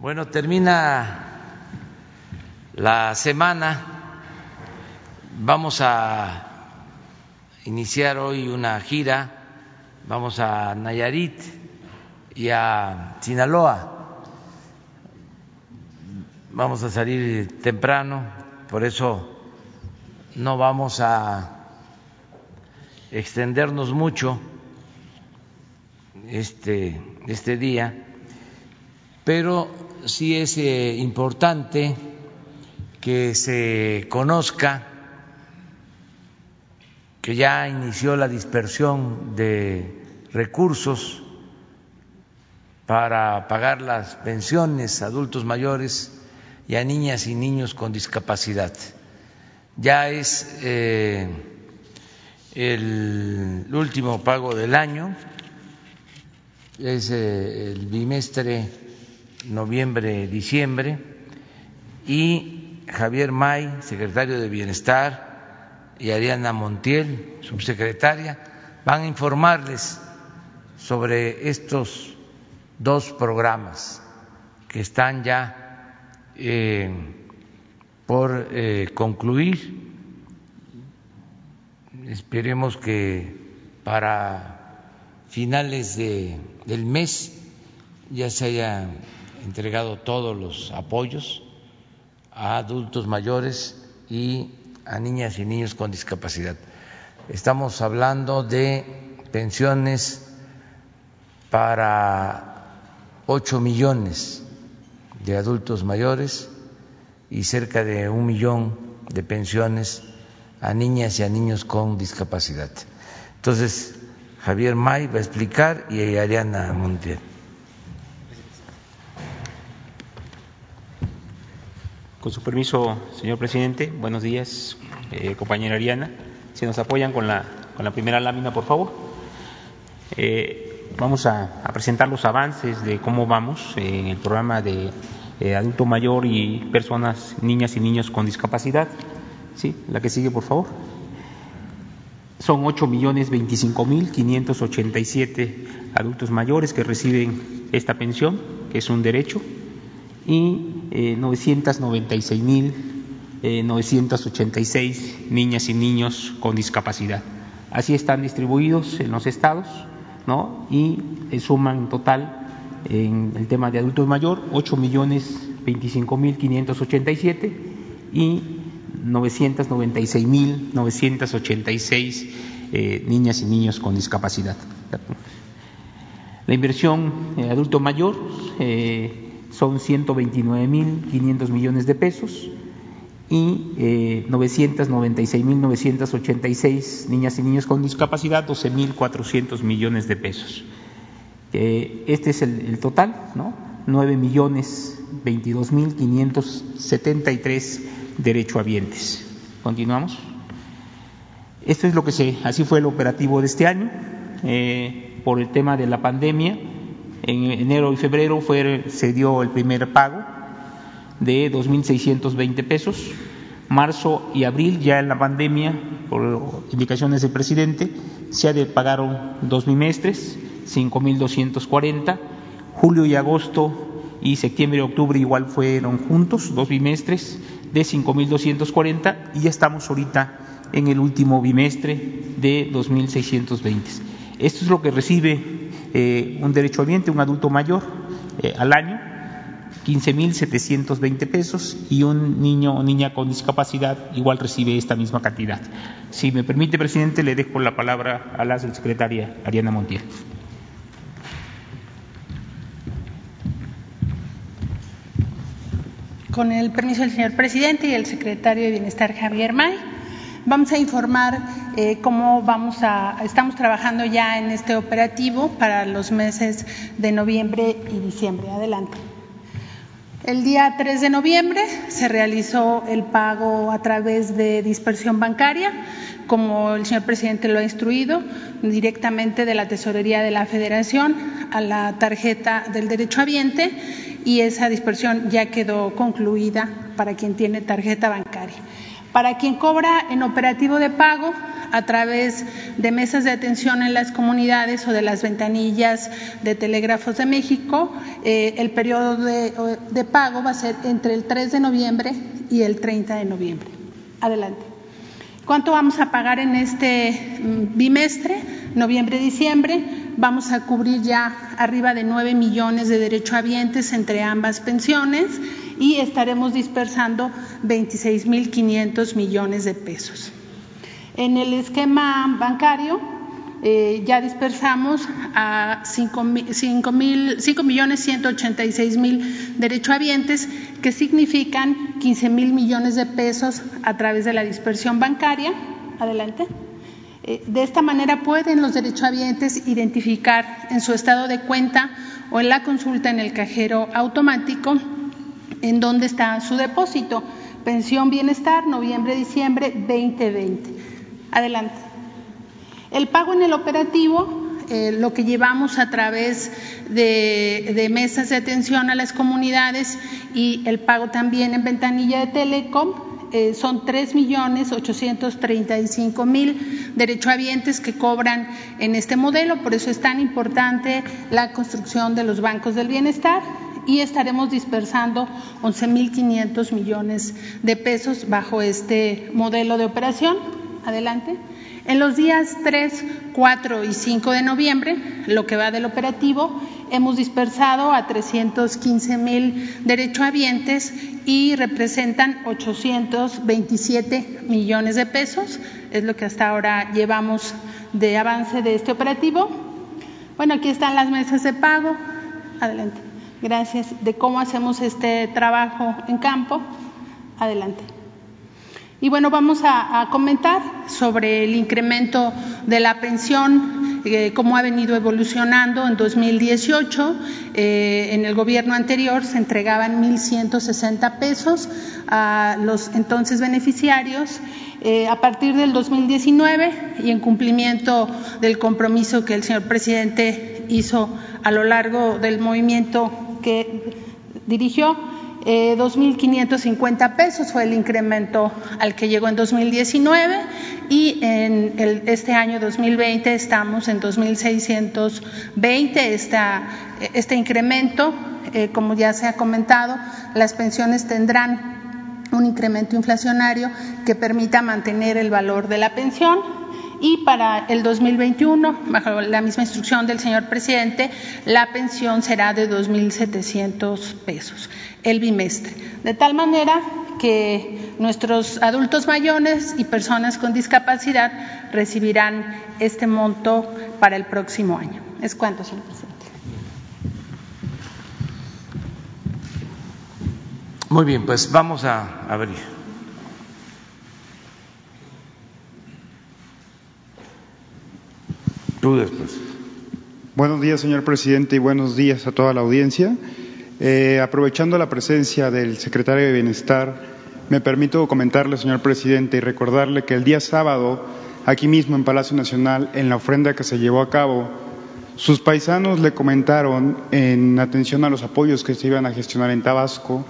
Bueno, termina la semana. Vamos a iniciar hoy una gira. Vamos a Nayarit y a Sinaloa. Vamos a salir temprano, por eso no vamos a extendernos mucho este, este día, pero sí es eh, importante que se conozca que ya inició la dispersión de recursos para pagar las pensiones a adultos mayores y a niñas y niños con discapacidad. Ya es eh, el último pago del año, es eh, el bimestre noviembre-diciembre y Javier May, secretario de Bienestar, y Ariana Montiel, subsecretaria, van a informarles sobre estos dos programas que están ya eh, por eh, concluir. Esperemos que para finales de, del mes ya se haya entregado todos los apoyos a adultos mayores y a niñas y niños con discapacidad. Estamos hablando de pensiones para ocho millones de adultos mayores y cerca de un millón de pensiones a niñas y a niños con discapacidad. Entonces, Javier May va a explicar y Ariana Montiel. Con su permiso, señor presidente, buenos días, eh, compañera Ariana. Si nos apoyan con la, con la primera lámina, por favor. Eh, vamos a, presentar los avances de cómo vamos en el programa de eh, adulto mayor y personas, niñas y niños con discapacidad. Sí, la que sigue, por favor. Son 8 millones 25 mil 587 adultos mayores que reciben esta pensión, que es un derecho, y eh, 996 mil eh, 986 niñas y niños con discapacidad. Así están distribuidos en los estados, ¿no? Y eh, suman en total en el tema de adultos mayor 8 millones 25 mil 587 y 996 mil 986 eh, niñas y niños con discapacidad. La inversión eh, adulto mayor eh, son 129.500 millones de pesos y eh, 996.986 niñas y niños con discapacidad, 12.400 millones de pesos. Eh, este es el, total, ¿no? 9 millones 22.573 derechohabientes. Continuamos. Esto es lo que se, así fue el operativo de este año, eh, por el tema de la pandemia en enero y febrero fue, se dio el primer pago de 2.620 pesos. Marzo y abril, ya en la pandemia, por indicaciones del presidente, se pagaron dos bimestres, 5.240. Julio y agosto y septiembre y octubre igual fueron juntos, dos bimestres de 5.240 y ya estamos ahorita en el último bimestre de 2.620. Esto es lo que recibe eh, un derechohabiente, un adulto mayor, eh, al año, 15.720 pesos, y un niño o niña con discapacidad igual recibe esta misma cantidad. Si me permite, presidente, le dejo la palabra a la secretaria Ariana Montiel. Con el permiso del señor presidente y el secretario de Bienestar Javier May, vamos a informar eh, cómo vamos a, estamos trabajando ya en este operativo para los meses de noviembre y diciembre. Adelante. El día 3 de noviembre se realizó el pago a través de dispersión bancaria, como el señor presidente lo ha instruido, directamente de la tesorería de la Federación a la tarjeta del derechohabiente y esa dispersión ya quedó concluida para quien tiene tarjeta bancaria. Para quien cobra en operativo de pago a través de mesas de atención en las comunidades o de las ventanillas de Telégrafos de México. Eh, el periodo de, de pago va a ser entre el 3 de noviembre y el 30 de noviembre. Adelante. ¿Cuánto vamos a pagar en este mm, bimestre, noviembre-diciembre? Vamos a cubrir ya arriba de 9 millones de derechohabientes entre ambas pensiones y estaremos dispersando 26.500 millones de pesos. En el esquema bancario eh, ya dispersamos a 5, millones 186 mil derechohabientes, que significan 15 mil millones de pesos a través de la dispersión bancaria. Adelante. Eh, de esta manera pueden los derechohabientes identificar en su estado de cuenta o en la consulta en el cajero automático en dónde está su depósito. Pensión Bienestar, noviembre-diciembre 2020. Adelante. El pago en el operativo, eh, lo que llevamos a través de, mesas de atención a las comunidades y el pago también en ventanilla de Telecom, eh, son tres millones ochocientos treinta y cinco mil derechohabientes que cobran en este modelo, por eso es tan importante la construcción de los bancos del bienestar y estaremos dispersando 11.500 millones de pesos bajo este modelo de operación. Adelante. En los días 3, 4 y 5 de noviembre, lo que va del operativo, hemos dispersado a 315 mil derechohabientes y representan 827 millones de pesos. Es lo que hasta ahora llevamos de avance de este operativo. Bueno, aquí están las mesas de pago. Adelante. Gracias. De cómo hacemos este trabajo en campo. Adelante. Y bueno, vamos a, comentar sobre el incremento de la pensión, eh, cómo ha venido evolucionando en 2018. Eh, en el gobierno anterior se entregaban 1.160 pesos a los entonces beneficiarios. Eh, a partir del 2019 y en cumplimiento del compromiso que el señor presidente hizo a lo largo del movimiento que dirigió, eh, 2.550 pesos fue el incremento al que llegó en 2019 y en este año 2020 estamos en 2.620 este incremento. Eh, como ya se ha comentado, las pensiones tendrán un incremento inflacionario que permita mantener el valor de la pensión y para el 2021, bajo la misma instrucción del señor presidente, la pensión será de 2.700 pesos el bimestre. De tal manera que nuestros adultos mayores y personas con discapacidad recibirán este monto para el próximo año. Es cuanto, señor presidente. Muy bien, pues vamos a abrir. Buenos días, señor presidente, y buenos días a toda la audiencia. Eh, aprovechando la presencia del secretario de Bienestar, me permito comentarle, señor presidente, y recordarle que el día sábado, aquí mismo en Palacio Nacional, en la ofrenda que se llevó a cabo, sus paisanos le comentaron, en atención a los apoyos que se iban a gestionar en Tabasco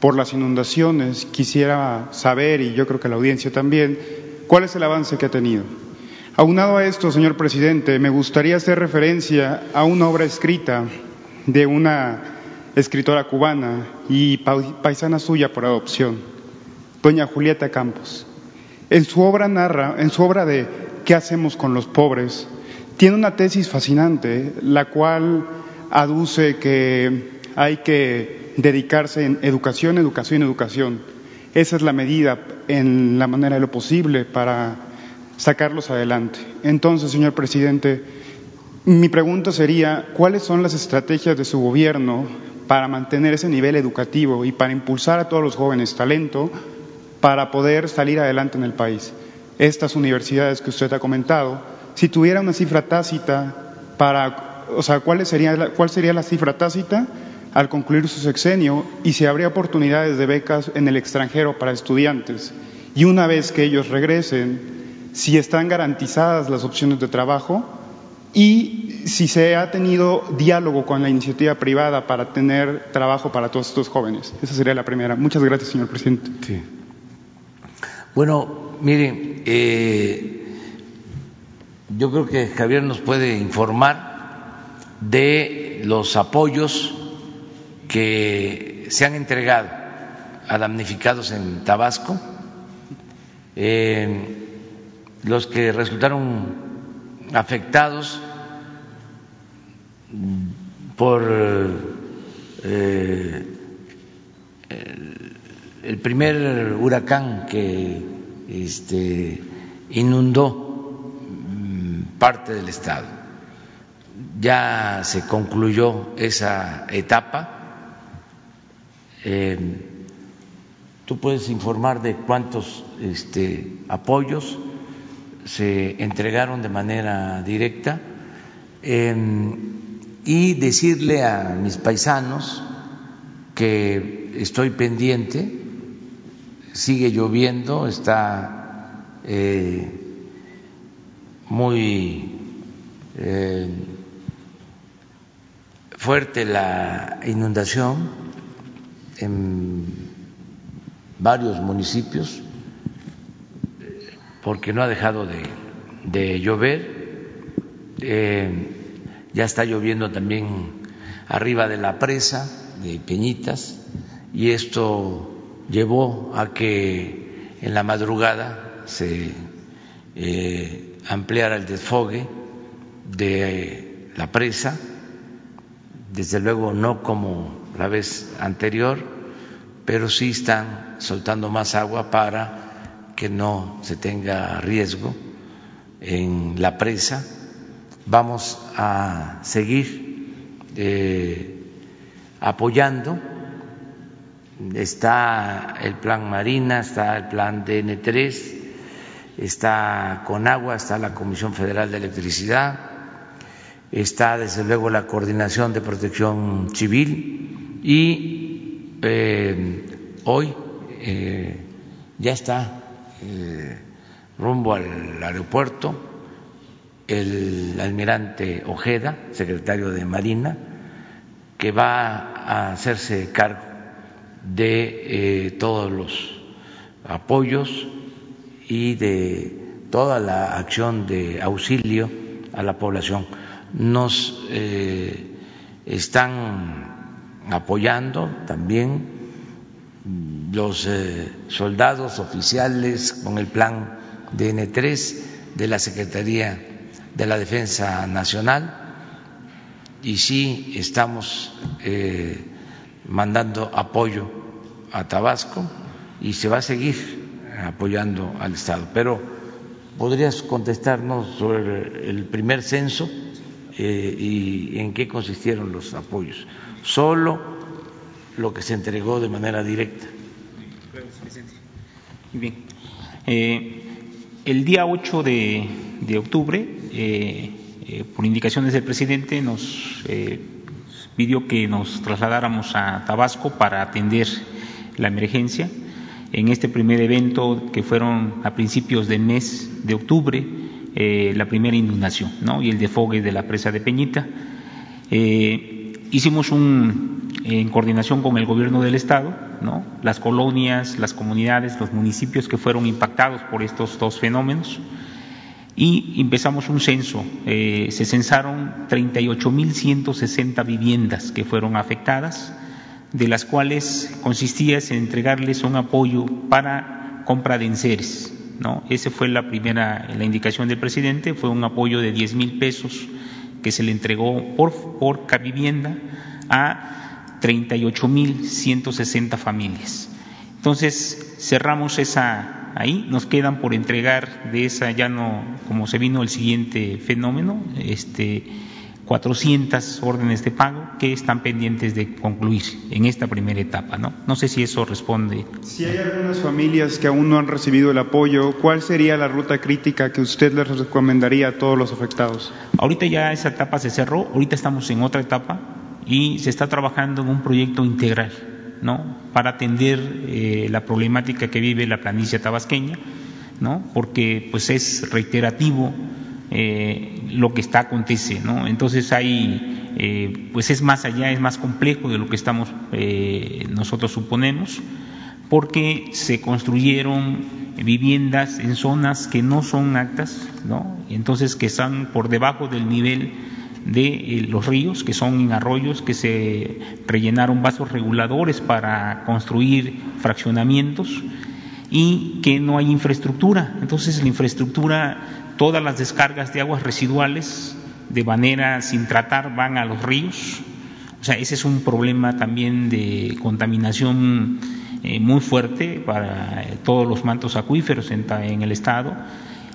por las inundaciones, quisiera saber, y yo creo que la audiencia también, cuál es el avance que ha tenido. Aunado a esto, señor presidente, me gustaría hacer referencia a una obra escrita de una escritora cubana y paisana suya por adopción, doña Julieta Campos. En su obra narra, en su obra de ¿Qué hacemos con los pobres? Tiene una tesis fascinante, la cual aduce que hay que dedicarse en educación, educación, educación. Esa es la medida en la manera de lo posible para sacarlos adelante. Entonces, señor presidente, mi pregunta sería, ¿cuáles son las estrategias de su gobierno para mantener ese nivel educativo y para impulsar a todos los jóvenes talento para poder salir adelante en el país? Estas universidades que usted ha comentado, si tuviera una cifra tácita para, o sea, ¿cuál sería, cuál sería la cifra tácita al concluir su sexenio y si habría oportunidades de becas en el extranjero para estudiantes? Y una vez que ellos regresen, si están garantizadas las opciones de trabajo y si se ha tenido diálogo con la iniciativa privada para tener trabajo para todos estos jóvenes. Esa sería la primera. Muchas gracias, señor presidente. Bueno, miren, eh, yo creo que Javier nos puede informar de los apoyos que se han entregado a damnificados en Tabasco, eh, los que resultaron afectados por eh, el primer huracán que este, inundó mm, parte del estado. Ya se concluyó esa etapa. Eh, tú puedes informar de cuántos este, apoyos se entregaron de manera directa em, y decirle a mis paisanos que estoy pendiente, sigue lloviendo, está eh, muy eh, fuerte la inundación en varios municipios porque no ha dejado de, llover. Eh, ya está lloviendo también arriba de la presa de Peñitas y esto llevó a que en la madrugada se eh, ampliara el desfogue de la presa, desde luego no como la vez anterior, pero sí están soltando más agua para que no se tenga riesgo en la presa. Vamos a seguir eh, apoyando. Está el plan Marina, está el plan DN3, está Conagua, está la Comisión Federal de Electricidad, está desde luego la Coordinación de Protección Civil y eh, hoy eh, ya está eh, rumbo al aeropuerto el almirante Ojeda, secretario de Marina, que va a hacerse cargo de eh, todos los apoyos y de toda la acción de auxilio a la población. Nos eh, están apoyando también los eh, soldados oficiales con el plan DN3 de la Secretaría de la Defensa Nacional y sí estamos eh, mandando apoyo a Tabasco y se va a seguir apoyando al Estado. Pero podrías contestarnos sobre el primer censo eh, y en qué consistieron los apoyos. Solo lo que se entregó de manera directa. Bien. Eh, el día 8 de, octubre, eh, eh, por indicaciones del presidente, nos pidió que nos trasladáramos a Tabasco para atender la emergencia. En este primer evento, que fueron a principios del mes de octubre, la primera inundación ¿no? y el defogue de la presa de Peñita. hicimos un, en coordinación con el gobierno del Estado, las colonias, las comunidades, los municipios que fueron impactados por estos dos fenómenos y empezamos un censo. Eh, se censaron 38.160 viviendas que fueron afectadas, de las cuales consistía en entregarles un apoyo para compra de enseres. ¿no? Esa fue la primera, la indicación del presidente, fue un apoyo de 10 mil pesos que se le entregó por, por vivienda a 38.160 familias. Entonces, cerramos esa ahí, nos quedan por entregar de esa ya no, como se vino el siguiente fenómeno, este 400 órdenes de pago que están pendientes de concluir en esta primera etapa, ¿no? No sé si eso responde. Si hay algunas familias que aún no han recibido el apoyo, ¿cuál sería la ruta crítica que usted les recomendaría a todos los afectados? Ahorita ya esa etapa se cerró, ahorita estamos en otra etapa y se está trabajando en un proyecto integral ¿no? para atender eh, la problemática que vive la planicie tabasqueña, ¿no? porque pues es reiterativo eh, lo que está acontece, ¿no? entonces hay eh, pues es más allá, es más complejo de lo que estamos nosotros suponemos porque se construyeron viviendas en zonas que no son actas, ¿no? entonces que están por debajo del nivel de eh, los ríos, que son en arroyos, que se rellenaron vasos reguladores para construir fraccionamientos y que no hay infraestructura. Entonces la infraestructura, todas las descargas de aguas residuales de manera sin tratar van a los ríos. O sea, ese es un problema también de contaminación eh, muy fuerte para eh, todos los mantos acuíferos en, en el estado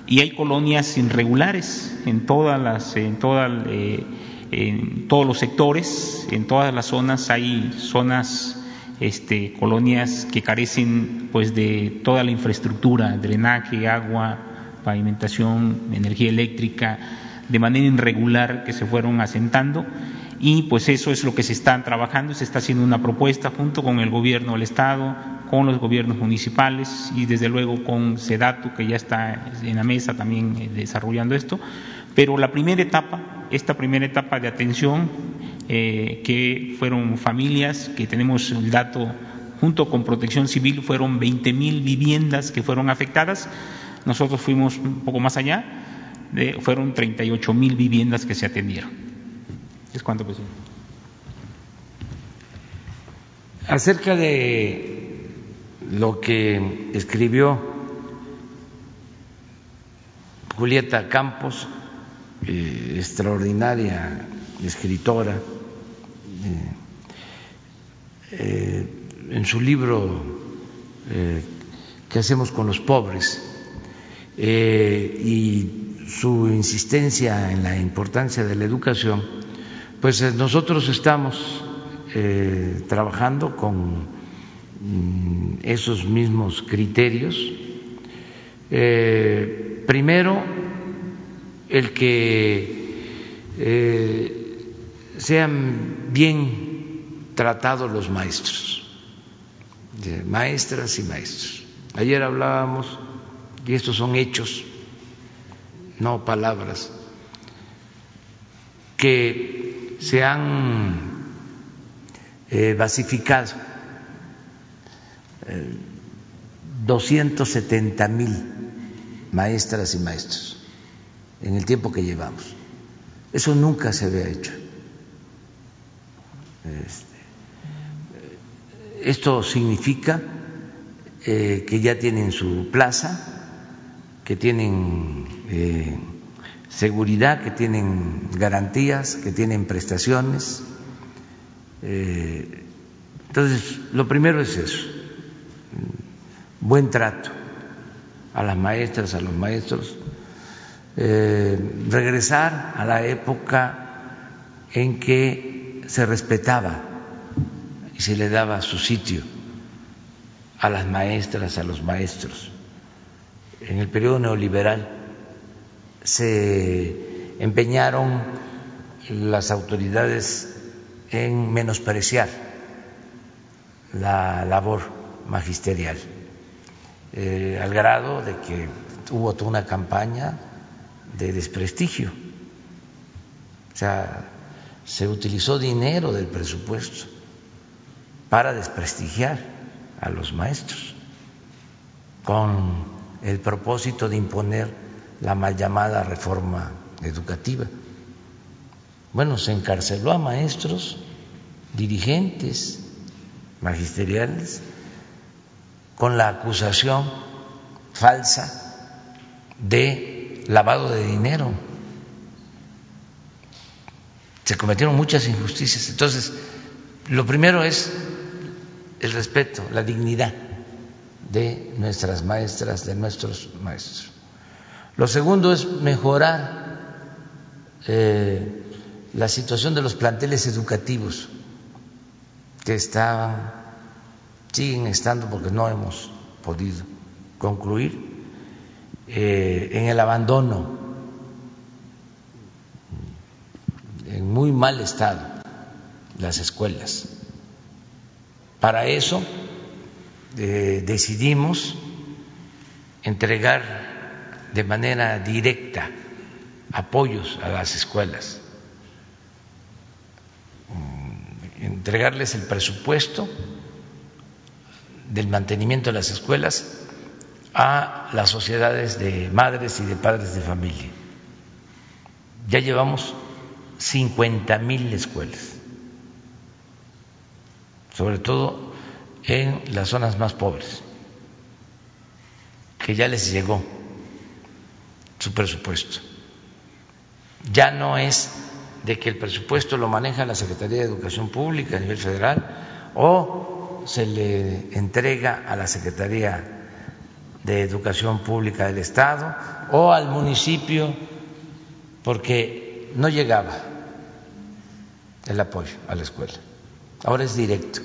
y hay colonias irregulares en todas las, en todas, eh, en todos los sectores, en todas las zonas. Hay zonas, este, colonias que carecen pues de toda la infraestructura, drenaje, agua, pavimentación, energía eléctrica, de manera irregular que se fueron asentando y pues eso es lo que se está trabajando, se está haciendo una propuesta junto con el gobierno del Estado, con los gobiernos municipales y desde luego con SEDATU que ya está en la mesa también eh, desarrollando esto, pero la primera etapa, esta primera etapa de atención, eh, que fueron familias, que tenemos el dato junto con Protección Civil, fueron 20 mil viviendas que fueron afectadas, nosotros fuimos un poco más allá, fueron 38 mil viviendas que se atendieron. ¿Es cuánto, presidente? Acerca de lo que escribió Julieta Campos, eh, extraordinaria escritora, eh, eh, en su libro ¿Qué hacemos con los pobres? y su insistencia en la importancia de la educación, pues eh, nosotros estamos eh, trabajando con mm, esos mismos criterios. Eh, primero, el que sean bien tratados los maestros, maestras y maestros. Ayer hablábamos, y estos son hechos, no palabras, que se han eh, basificado 270 eh, mil maestras y maestros en el tiempo que llevamos. Eso nunca se había hecho. Este, esto significa eh, que ya tienen su plaza, que tienen seguridad, que tienen garantías, que tienen prestaciones. Eh, entonces, lo primero es eso, buen trato a las maestras, a los maestros, eh, regresar a la época en que se respetaba y se le daba su sitio a las maestras, a los maestros. En el periodo neoliberal se empeñaron las autoridades en menospreciar la labor magisterial, eh, al grado de que hubo toda una campaña de desprestigio. O sea, se utilizó dinero del presupuesto para desprestigiar a los maestros con el propósito de imponer la mal llamada reforma educativa. Bueno, se encarceló a maestros, dirigentes magisteriales, con la acusación falsa de lavado de dinero. Se cometieron muchas injusticias. Entonces, lo primero es el respeto, la dignidad de nuestras maestras, de nuestros maestros. Lo segundo es mejorar eh, la situación de los planteles educativos que estaban, siguen estando porque no hemos podido concluir, eh, en el abandono, en muy mal estado las escuelas. Para eso eh, decidimos entregar de manera directa apoyos a las escuelas, mm, entregarles el presupuesto del mantenimiento de las escuelas a las sociedades de madres y de padres de familia. Ya llevamos 50 mil escuelas, sobre todo en las zonas más pobres, que ya les llegó su presupuesto. Ya no es de que el presupuesto lo maneja la Secretaría de Educación Pública a nivel federal o se le entrega a la Secretaría de Educación Pública del Estado o al municipio porque no llegaba el apoyo a la escuela. Ahora es directo,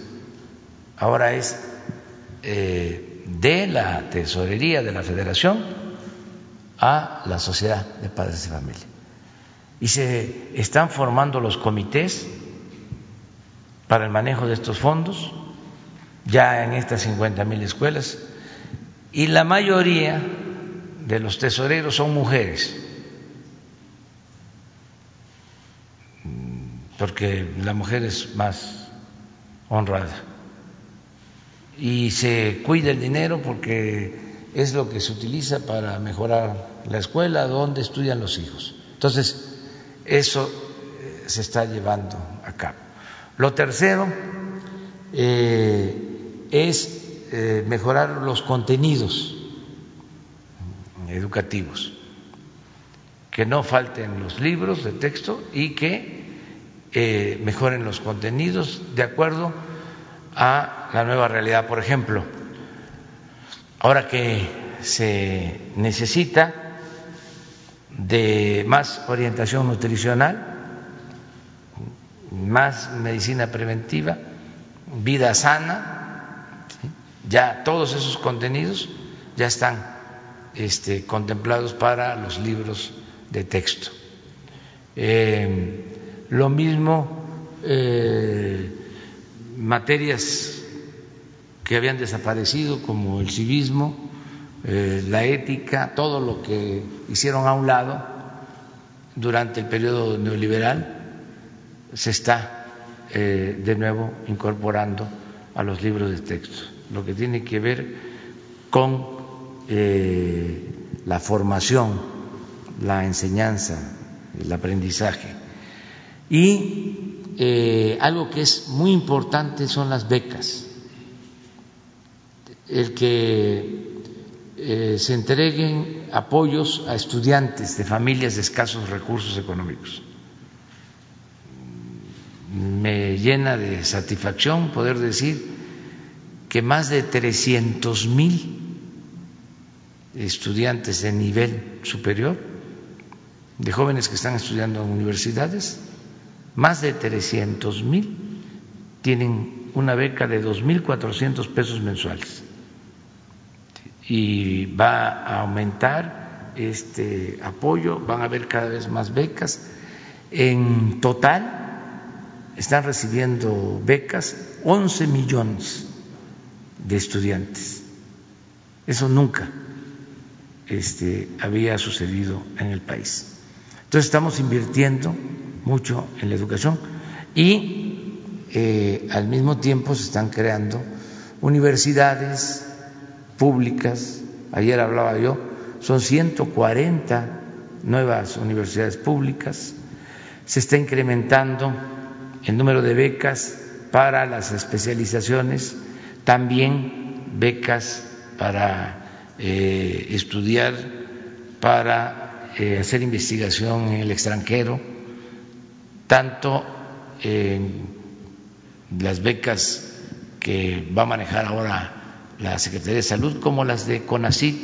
ahora es eh, de la tesorería de la federación a la sociedad de padres de familia. Y se están formando los comités para el manejo de estos fondos ya en estas 50 mil escuelas y la mayoría de los tesoreros son mujeres. Porque la mujer es más honrada. Y se cuida el dinero porque es lo que se utiliza para mejorar la escuela donde estudian los hijos. Entonces, eso eh, se está llevando a cabo. Lo tercero eh, es eh, mejorar los contenidos educativos, que no falten los libros de texto y que mejoren los contenidos de acuerdo a la nueva realidad. Por ejemplo, ahora que se necesita de más orientación nutricional, más medicina preventiva, vida sana, ya todos esos contenidos ya están este, contemplados para los libros de texto. Eh, lo mismo eh, materias que habían desaparecido como el civismo, eh, la ética, todo lo que hicieron a un lado durante el periodo neoliberal, se está eh, de nuevo incorporando a los libros de texto, lo que tiene que ver con eh, la formación, la enseñanza, el aprendizaje. Y algo que es muy importante son las becas. El que eh, se entreguen apoyos a estudiantes de familias de escasos recursos económicos. Me llena de satisfacción poder decir que más de 300 mil estudiantes de nivel superior, de jóvenes que están estudiando en universidades, más de 300 mil tienen una beca de 2.400 pesos mensuales y va a aumentar este apoyo, van a haber cada vez más becas. En total están recibiendo becas 11 millones de estudiantes. Eso nunca este, había sucedido en el país. Entonces estamos invirtiendo mucho en la educación y eh, al mismo tiempo se están creando universidades, públicas, ayer hablaba yo, son 140 nuevas universidades públicas, se está incrementando el número de becas para las especializaciones, también becas para eh, estudiar, para eh, hacer investigación en el extranjero, tanto las becas que va a manejar ahora la Secretaría de Salud como las de CONACIT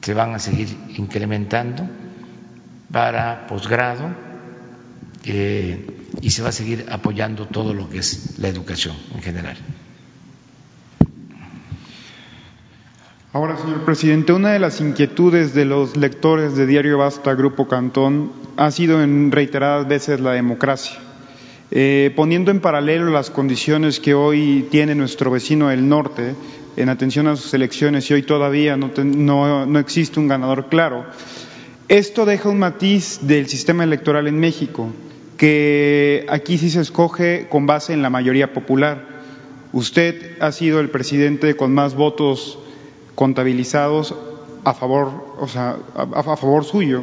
se van a seguir incrementando para posgrado eh, y se va a seguir apoyando todo lo que es la educación en general. Ahora, señor presidente, una de las inquietudes de los lectores de Diario Basta, Grupo Cantón, ha sido en reiteradas veces la democracia. Eh, poniendo en paralelo las condiciones que hoy tiene nuestro vecino del norte en atención a sus elecciones y hoy todavía no, no existe un ganador claro, esto deja un matiz del sistema electoral en México, que aquí sí se escoge con base en la mayoría popular. Usted ha sido el presidente con más votos contabilizados a favor, o sea, a, favor suyo.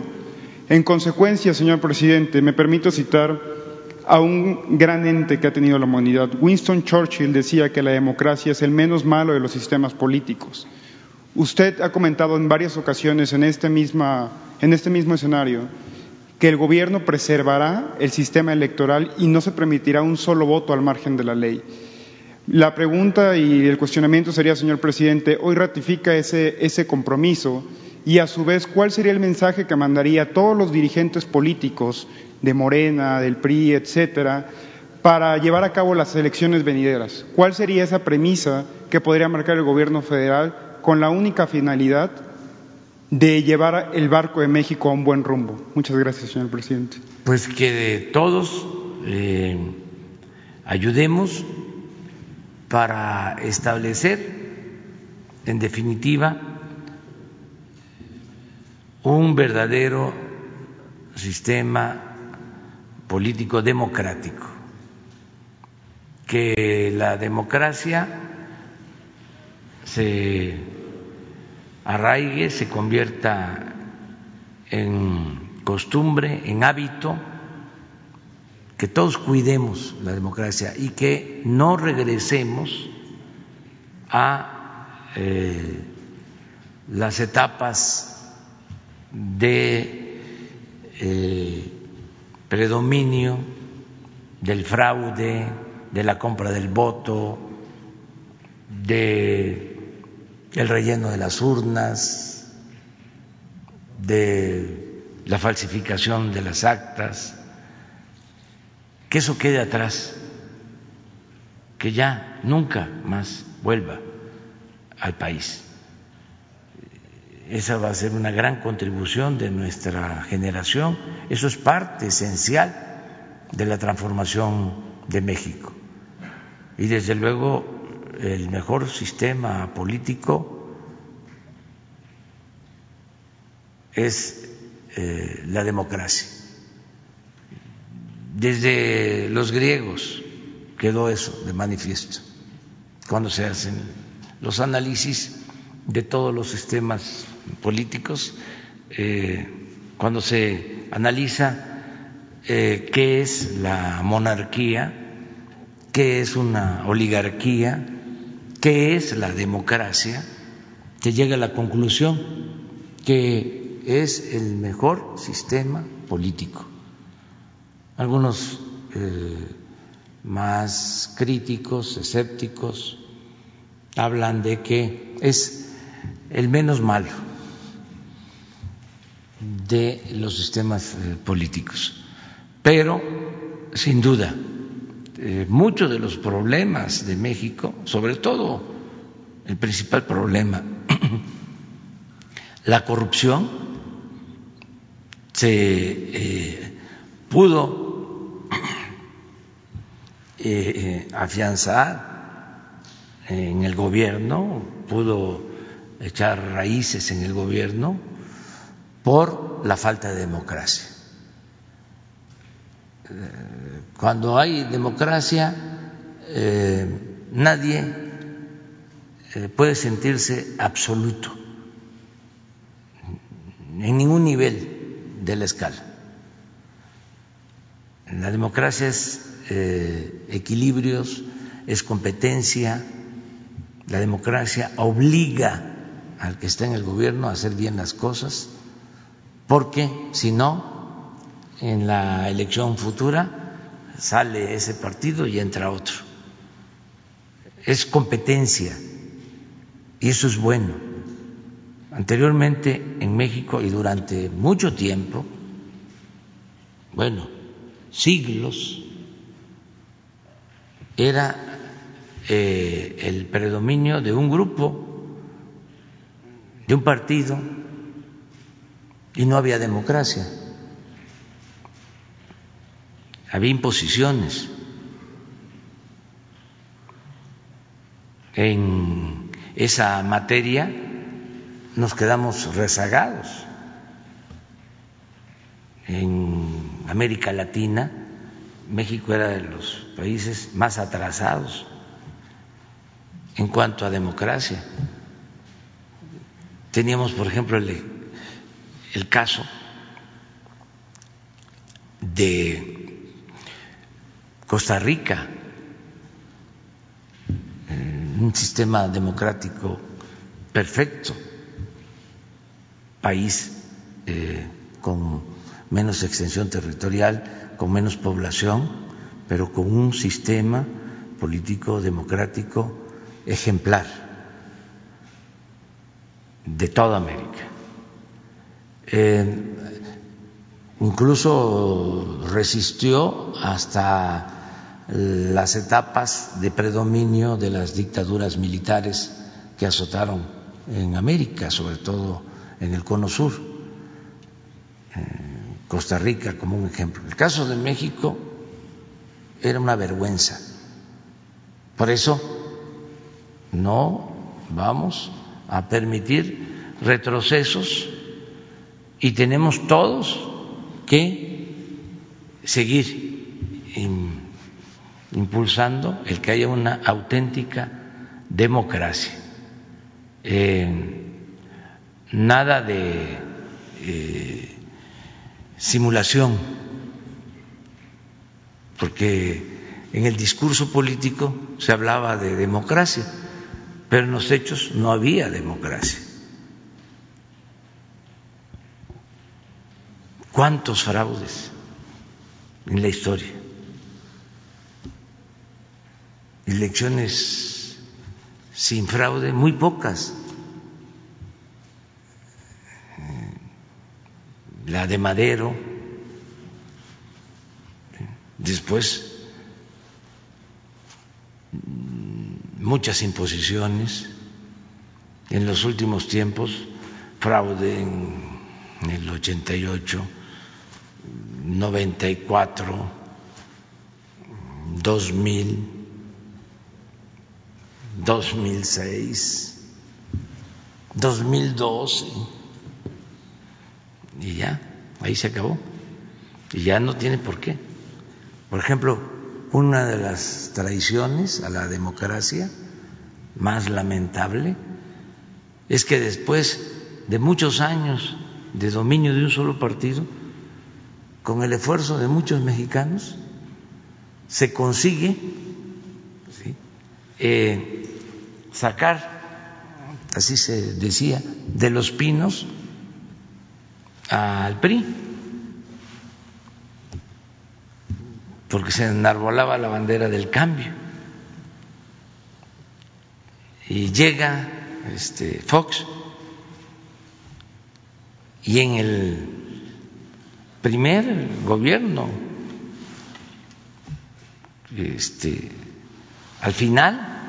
En consecuencia, señor presidente, me permito citar a un gran ente que ha tenido la humanidad. Winston Churchill decía que la democracia es el menos malo de los sistemas políticos. Usted ha comentado en varias ocasiones en este, en este mismo escenario que el gobierno preservará el sistema electoral y no se permitirá un solo voto al margen de la ley. La pregunta y el cuestionamiento sería, señor presidente, hoy ratifica ese compromiso y a su vez, ¿cuál sería el mensaje que mandaría a todos los dirigentes políticos de Morena, del PRI, etcétera, para llevar a cabo las elecciones venideras? ¿Cuál sería esa premisa que podría marcar el gobierno federal con la única finalidad de llevar el barco de México a un buen rumbo? Muchas gracias, señor presidente. Pues que todos eh, ayudemos para establecer, en definitiva, un verdadero sistema político democrático, que la democracia se arraigue, se convierta en costumbre, en hábito, que todos cuidemos la democracia y que no regresemos a eh, las etapas de eh, predominio del fraude, de la compra del voto, de el relleno de las urnas, de la falsificación de las actas que eso quede atrás, que ya nunca más vuelva al país. Esa va a ser una gran contribución de nuestra generación. Eso es parte esencial de la transformación de México. Y desde luego el mejor sistema político es eh, la democracia desde los griegos quedó eso de manifiesto, cuando se hacen los análisis de todos los sistemas políticos, eh, cuando se analiza eh, qué es la monarquía, qué es una oligarquía, qué es la democracia, se llega a la conclusión que es el mejor sistema político. Algunos eh, más críticos, escépticos, hablan de que es el menos malo de los sistemas eh, políticos. Pero, sin duda, eh, muchos de los problemas de México, sobre todo el principal problema, la corrupción, se pudo eh, afianzar en el gobierno, pudo echar raíces en el gobierno por la falta de democracia. Eh, cuando hay democracia, eh, nadie puede sentirse absoluto en ningún nivel de la escala. La democracia es eh, equilibrios, es competencia. La democracia obliga al que está en el gobierno a hacer bien las cosas, porque si no, en la elección futura sale ese partido y entra otro. Es competencia y eso es bueno. Anteriormente en México y durante mucho tiempo, bueno, siglos, era eh, el predominio de un grupo, de un partido, y no había democracia. Había imposiciones. En esa materia nos quedamos rezagados. En América Latina México era de los países más atrasados en cuanto a democracia. Teníamos, por ejemplo, el, el caso de Costa Rica, un sistema democrático perfecto, país eh, con menos extensión territorial, con menos población, pero con un sistema político democrático ejemplar de toda América. Eh, incluso resistió hasta las etapas de predominio de las dictaduras militares que azotaron en América, sobre todo en el cono sur, Costa Rica como un ejemplo. El caso de México era una vergüenza. Por eso no vamos a permitir retrocesos y tenemos todos que seguir impulsando el que haya una auténtica democracia. Eh, nada de eh, simulación, porque en el discurso político se hablaba de democracia, pero en los hechos no había democracia. ¿Cuántos fraudes en la historia? elecciones sin fraude, muy pocas. La de Madero, después muchas imposiciones, en los últimos tiempos fraude en el 88, 94, 2000 2006, 2012, y ya, ahí se acabó. Y ya no tiene por qué. Por ejemplo, una de las traiciones a la democracia más lamentable es que después de muchos años de dominio de un solo partido, con el esfuerzo de muchos mexicanos, se consigue eh, sacar, así se decía, de los pinos al PRI, porque se enarbolaba la bandera del cambio. Y llega este Fox y en el primer gobierno este al final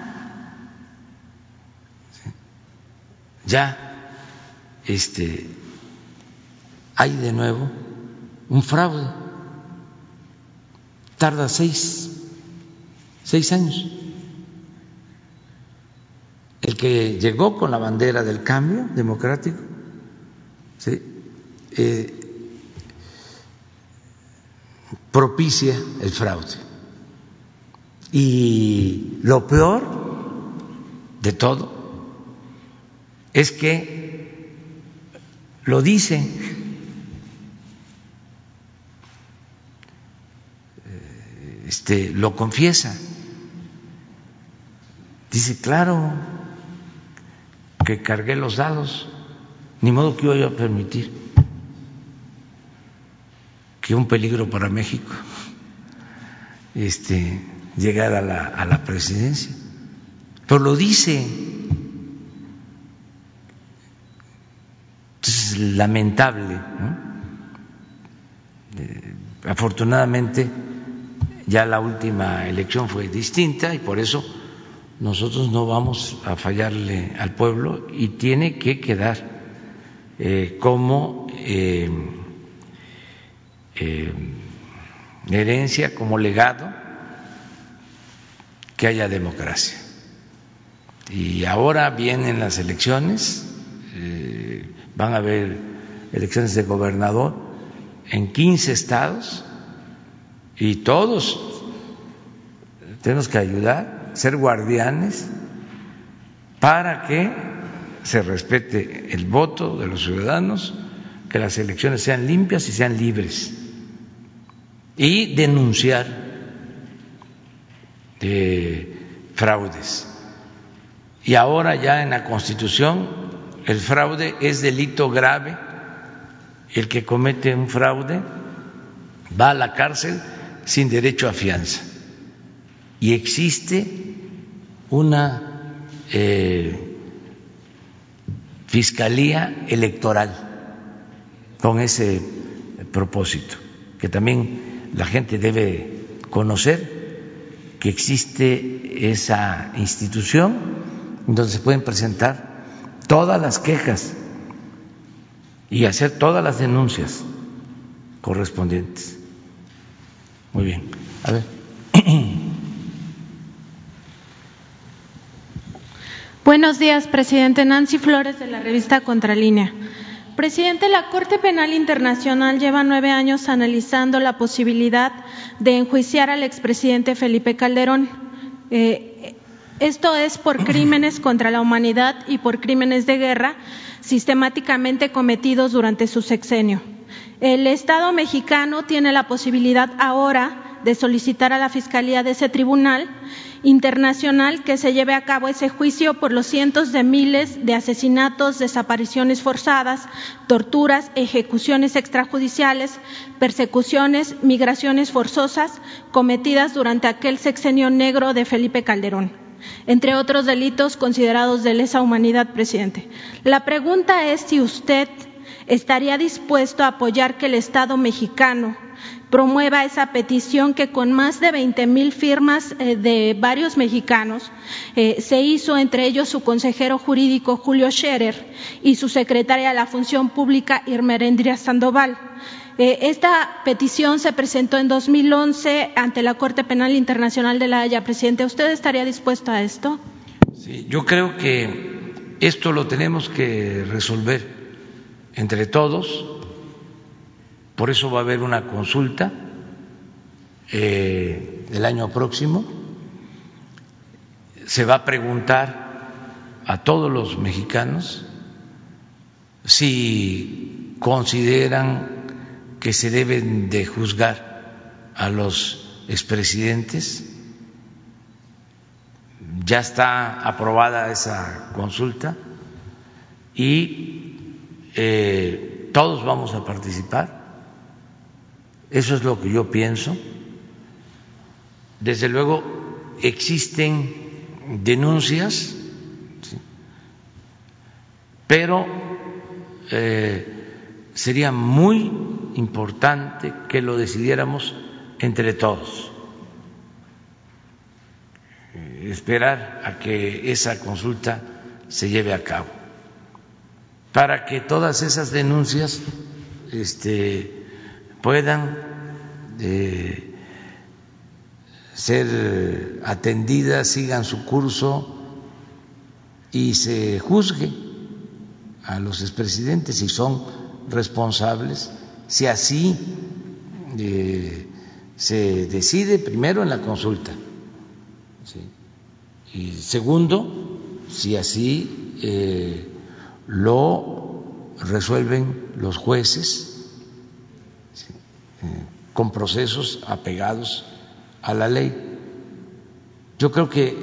ya este, hay de nuevo un fraude. Tarda seis, seis años. El que llegó con la bandera del cambio democrático, eh, propicia el fraude. Y lo peor de todo es que lo dice este lo confiesa. Dice claro que cargué los dados ni modo que yo a permitir que un peligro para México este llegara a la, a la presidencia pero lo dice. Es lamentable. Eh, afortunadamente ya la última elección fue distinta y por eso nosotros no vamos a fallarle al pueblo y tiene que quedar eh, como eh, herencia, como legado, que haya democracia. Y ahora vienen las elecciones van a haber elecciones de gobernador en 15 estados y todos tenemos que ayudar, ser guardianes para que se respete el voto de los ciudadanos, que las elecciones sean limpias y sean libres y denunciar de fraudes. Y ahora ya en la Constitución el fraude es delito grave. El que comete un fraude va a la cárcel sin derecho a fianza. Y existe una eh, fiscalía electoral con ese propósito, que también la gente debe conocer que existe esa institución donde se pueden presentar todas las quejas y hacer todas las denuncias correspondientes. Muy bien. A ver. Buenos días, presidente. Nancy Flores de la revista Contralínea. Presidente, la Corte Penal Internacional lleva nueve años analizando la posibilidad de enjuiciar al expresidente Felipe Calderón. Eh, esto es por crímenes contra la humanidad y por crímenes de guerra sistemáticamente cometidos durante su sexenio. El Estado mexicano tiene la posibilidad ahora de solicitar a la Fiscalía de ese tribunal internacional que se lleve a cabo ese juicio por los cientos de miles de asesinatos, desapariciones forzadas, torturas, ejecuciones extrajudiciales, persecuciones, migraciones forzosas cometidas durante aquel sexenio negro de Felipe Calderón entre otros delitos considerados de lesa humanidad, presidente. La pregunta es si usted estaría dispuesto a apoyar que el Estado mexicano promueva esa petición que con más de 20 mil firmas eh, de varios mexicanos eh, se hizo, entre ellos su consejero jurídico Julio Scherer y su secretaria de la Función Pública Irmerendria Sandoval. Eh, esta petición se presentó en 2011 ante la Corte Penal Internacional de la Haya. Presidente, ¿usted estaría dispuesto a esto? Sí, yo creo que esto lo tenemos que resolver entre todos por eso va a haber una consulta eh, el año próximo. Se va a preguntar a todos los mexicanos si consideran que se deben de juzgar a los expresidentes. Ya está aprobada esa consulta y eh, todos vamos a participar eso es lo que yo pienso. Desde luego existen denuncias, pero eh, sería muy importante que lo decidiéramos entre todos. Eh, esperar a que esa consulta se lleve a cabo para que todas esas denuncias este, puedan eh, ser atendidas, sigan su curso y se juzgue a los expresidentes si son responsables, si así eh, se decide primero en la consulta y segundo si así eh, lo resuelven los jueces con procesos apegados a la ley. Yo creo que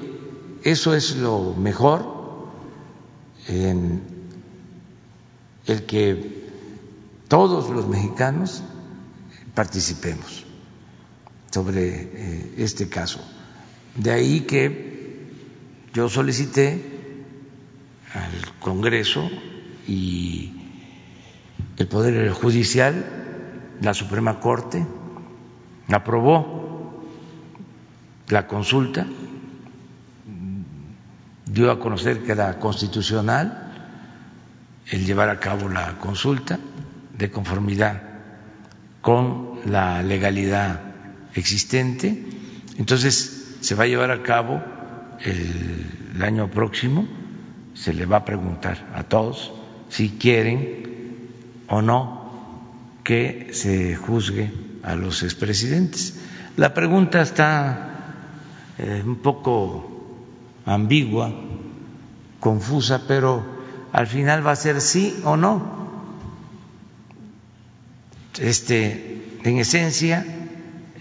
eso es lo mejor en el que todos los mexicanos participemos sobre eh, este caso. De ahí que yo solicité al Congreso y el Poder Judicial, la Suprema Corte, aprobó la consulta, dio a conocer que era constitucional el llevar a cabo la consulta de conformidad con la legalidad existente. Entonces se va a llevar a cabo el, año próximo, se le va a preguntar a todos si quieren o no que se juzgue a los expresidentes. La pregunta está eh, un poco ambigua confusa, pero al final va a ser sí o no. Este, en esencia,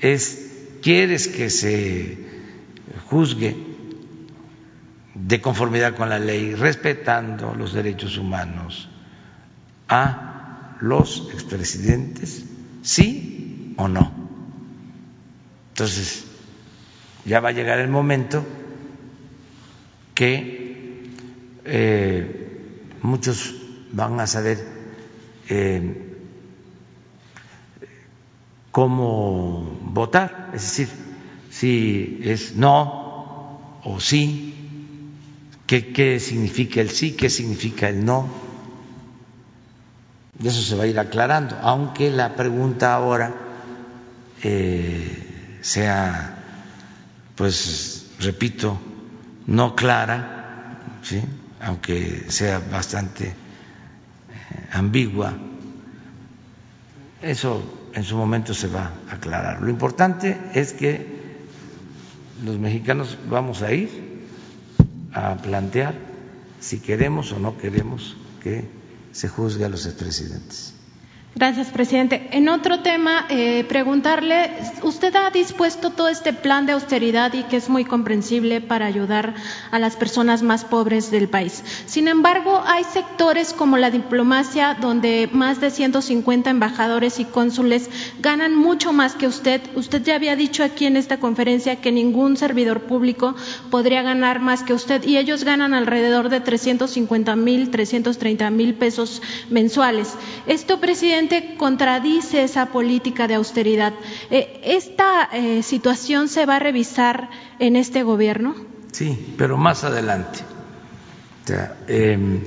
es quieres que se juzgue de conformidad con la ley, respetando los derechos humanos a los expresidentes, sí o no. Entonces, ya va a llegar el momento que eh, muchos van a saber eh, cómo votar, es decir, si es no o sí, qué, significa el sí, qué significa el no. Y eso se va a ir aclarando, aunque la pregunta ahora eh, sea, pues, repito, no clara, aunque sea bastante eh, ambigua, eso en su momento se va a aclarar. Lo importante es que los mexicanos vamos a ir a plantear si queremos o no queremos que se juzgue a los expresidentes. Gracias, presidente. En otro tema, eh, preguntarle, usted ha dispuesto todo este plan de austeridad y que es muy comprensible para ayudar a las personas más pobres del país. Sin embargo, hay sectores como la diplomacia donde más de 150 embajadores y cónsules ganan mucho más que usted. Usted ya había dicho aquí en esta conferencia que ningún servidor público podría ganar más que usted y ellos ganan alrededor de 350 mil, 330 mil pesos mensuales. Esto, presidente, contradice esa política de austeridad. Eh, ¿Esta eh, situación se va a revisar en este gobierno? Sí, pero más adelante. Em,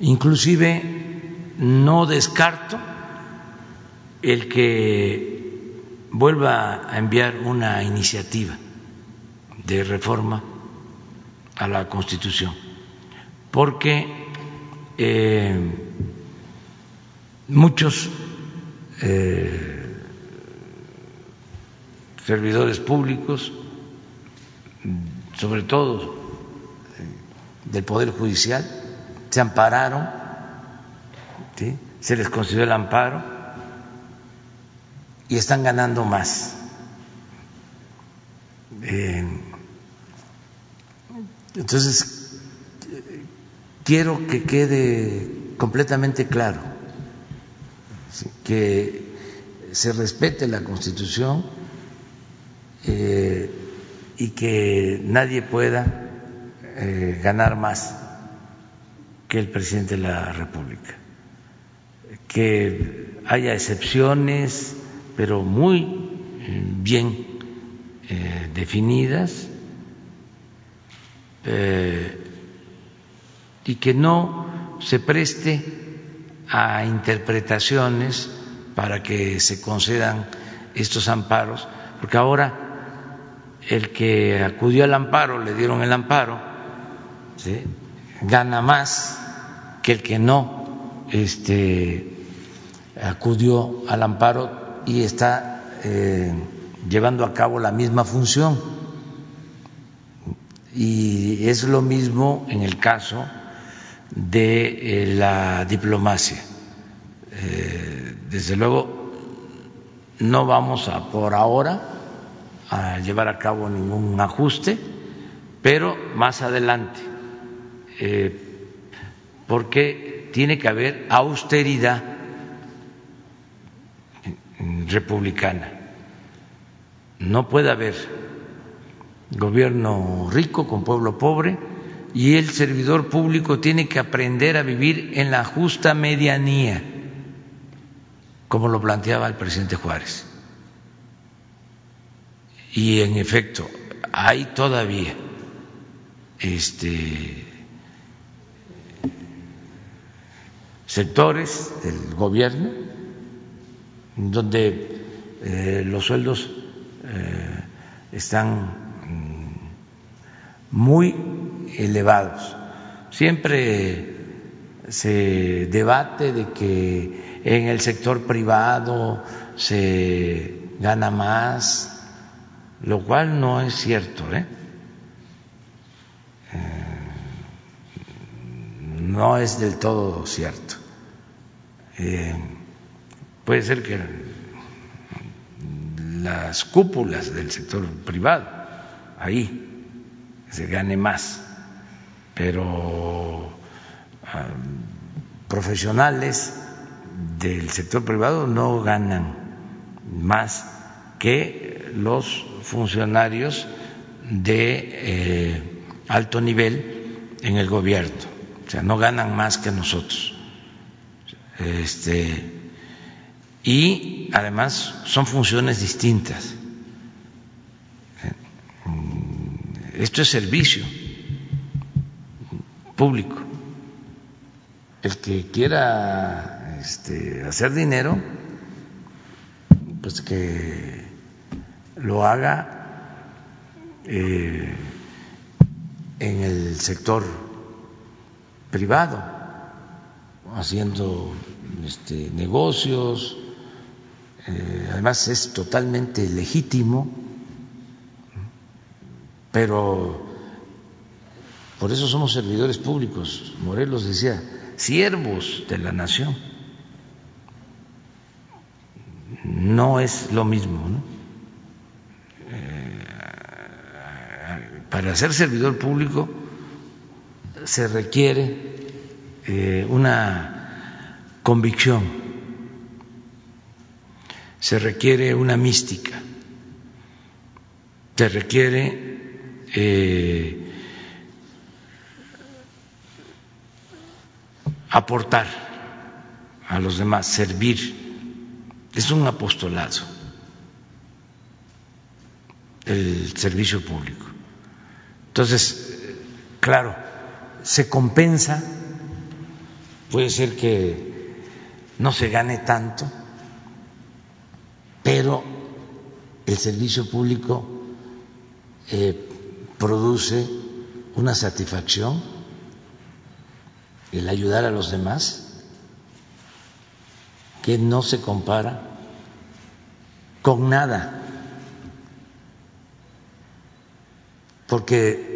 inclusive no descarto el que vuelva a enviar una iniciativa de reforma a la Constitución, porque eh, muchos eh, servidores públicos, sobre todo eh, del Poder Judicial, se ampararon, se les concedió el amparo y están ganando más. Eh, entonces, quiero que quede completamente claro que se respete la Constitución eh, y que nadie pueda eh, ganar más que el presidente de la República. Que haya excepciones, pero muy eh, bien definidas y que no se preste a interpretaciones para que se concedan estos amparos, porque ahora el que acudió al amparo, le dieron el amparo, gana más que el que no este, acudió al amparo y está eh, llevando a cabo la misma función. Y es lo mismo en el caso de eh, la diplomacia. Eh, desde luego, no vamos a por ahora a llevar a cabo ningún ajuste, pero más adelante, eh, porque tiene que haber austeridad republicana. No puede haber gobierno rico con pueblo pobre y el servidor público tiene que aprender a vivir en la justa medianía, como lo planteaba el presidente Juárez. Y en efecto, hay todavía este, sectores del gobierno donde eh, los sueldos eh, están mm, muy elevados. Siempre se debate de que en el sector privado se gana más, lo cual no es cierto. ¿eh? eh no es del todo cierto. Eh, puede ser que las cúpulas del sector privado, ahí se gane más, pero ah, profesionales del sector privado no ganan más que los funcionarios de eh, alto nivel en el gobierno, o sea, no ganan más que nosotros. Este, y además son funciones distintas. Esto es servicio público. El que quiera este, hacer dinero, pues que lo haga eh, en el sector privado, haciendo este, negocios, eh, además es totalmente legítimo, pero por eso somos servidores públicos. Morelos decía, siervos de la nación. No es lo mismo. ¿no? Eh, para ser servidor público se requiere eh, una convicción se requiere una mística, se requiere eh, aportar a los demás, servir. Es un apostolado el servicio público. Entonces, claro, se compensa, puede ser que no se gane tanto, pero el servicio público eh, produce una satisfacción, el ayudar a los demás, que no se compara con nada, porque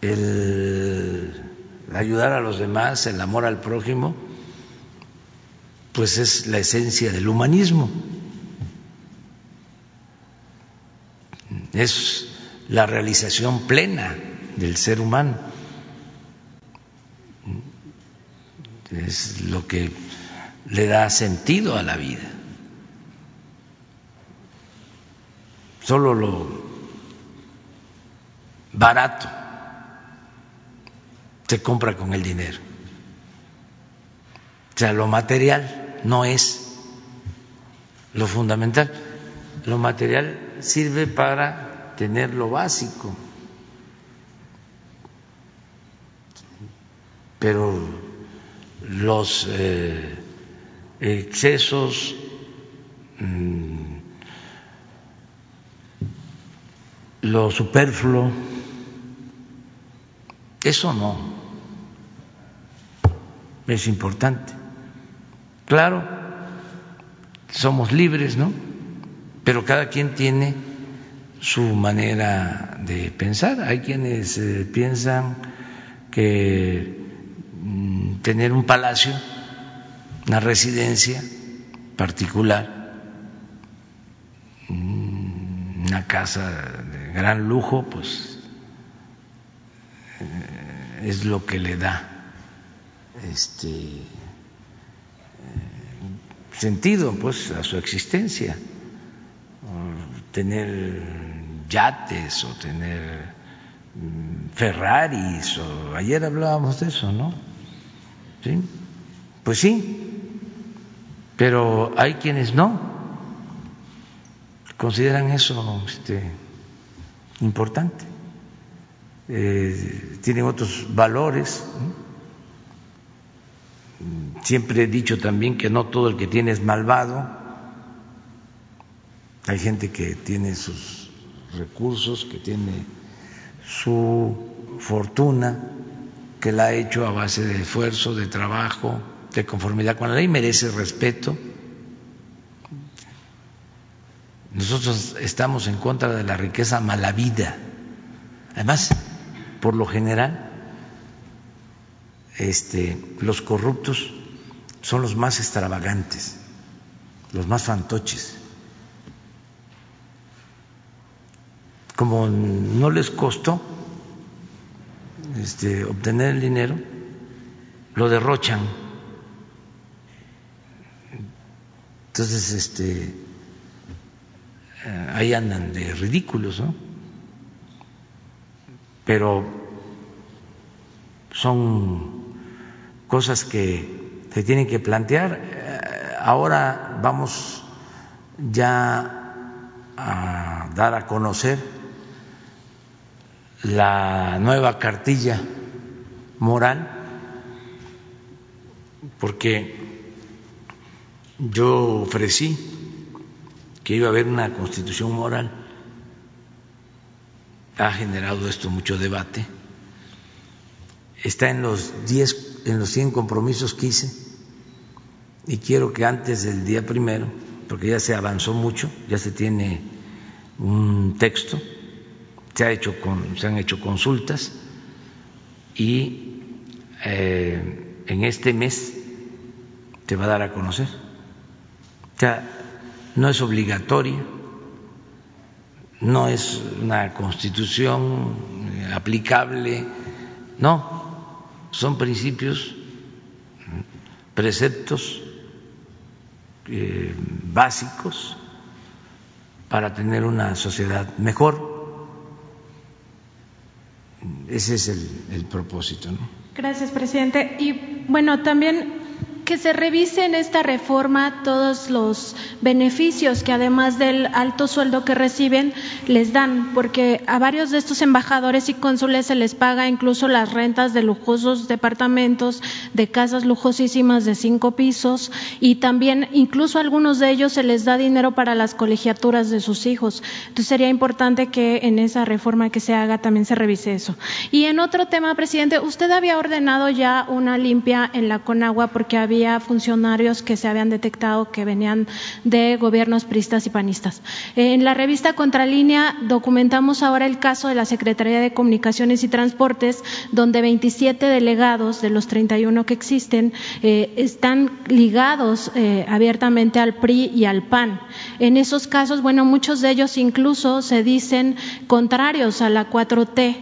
el ayudar a los demás, el amor al prójimo, pues es la esencia del humanismo. Es la realización plena del ser humano. Es lo que le da sentido a la vida. Solo lo barato se compra con el dinero. O sea, lo material no es lo fundamental. Lo material sirve para tener lo básico, pero los eh, excesos, mm, lo superfluo, eso no es importante. Claro, somos libres, ¿no? Pero cada quien tiene su manera de pensar. Hay quienes eh, piensan que tener un palacio, una residencia particular, mm, una casa de gran lujo, pues eh, es lo que le da este sentido pues a su existencia tener yates o tener mm, Ferraris o ayer hablábamos de eso, ¿no? Pues sí, pero hay quienes no consideran eso este, importante, eh, tienen otros valores. Siempre he dicho también que no todo el que tiene es malvado. Hay gente que tiene sus recursos, que tiene su fortuna, que la ha hecho a base de esfuerzo, de trabajo, de conformidad con la ley, merece respeto. Nosotros estamos en contra de la riqueza mala vida. Además, por lo general, este, los corruptos son los más extravagantes, los más fantoches. Como no les costó este, obtener el dinero, lo derrochan. Entonces, este, eh, ahí andan de ridículos, ¿no? Pero son cosas que se tienen que plantear. Eh, ahora vamos ya a dar a conocer la nueva cartilla moral, porque yo ofrecí que iba a haber una constitución moral. Ha generado esto mucho debate. Está en los diez, en los 100 compromisos que hice y quiero que antes del día primero, porque ya se avanzó mucho, ya se tiene un texto, se, ha hecho con, se han hecho consultas y eh, en este mes te va a dar a conocer. O sea, no es obligatoria, no es una constitución aplicable, no, son principios, preceptos eh, básicos para tener una sociedad mejor. Ese es el, propósito. ¿no? Gracias, presidente. Y bueno, también que se revise en esta reforma todos los beneficios que además del alto sueldo que reciben les dan, porque a varios de estos embajadores y cónsules se les paga incluso las rentas de lujosos departamentos, de casas lujosísimas de cinco pisos y también incluso a algunos de ellos se les da dinero para las colegiaturas de sus hijos. Entonces sería importante que en esa reforma que se haga también se revise eso. Y en otro tema, presidente, usted había ordenado ya una limpia en la Conagua porque había había funcionarios que se habían detectado que venían de gobiernos pristas y panistas. En la revista Contralínea documentamos ahora el caso de la Secretaría de Comunicaciones y Transportes, donde 27 delegados de los 31 que existen eh, están ligados eh, abiertamente al PRI y al PAN. En esos casos, bueno, muchos de ellos incluso se dicen contrarios a la 4T.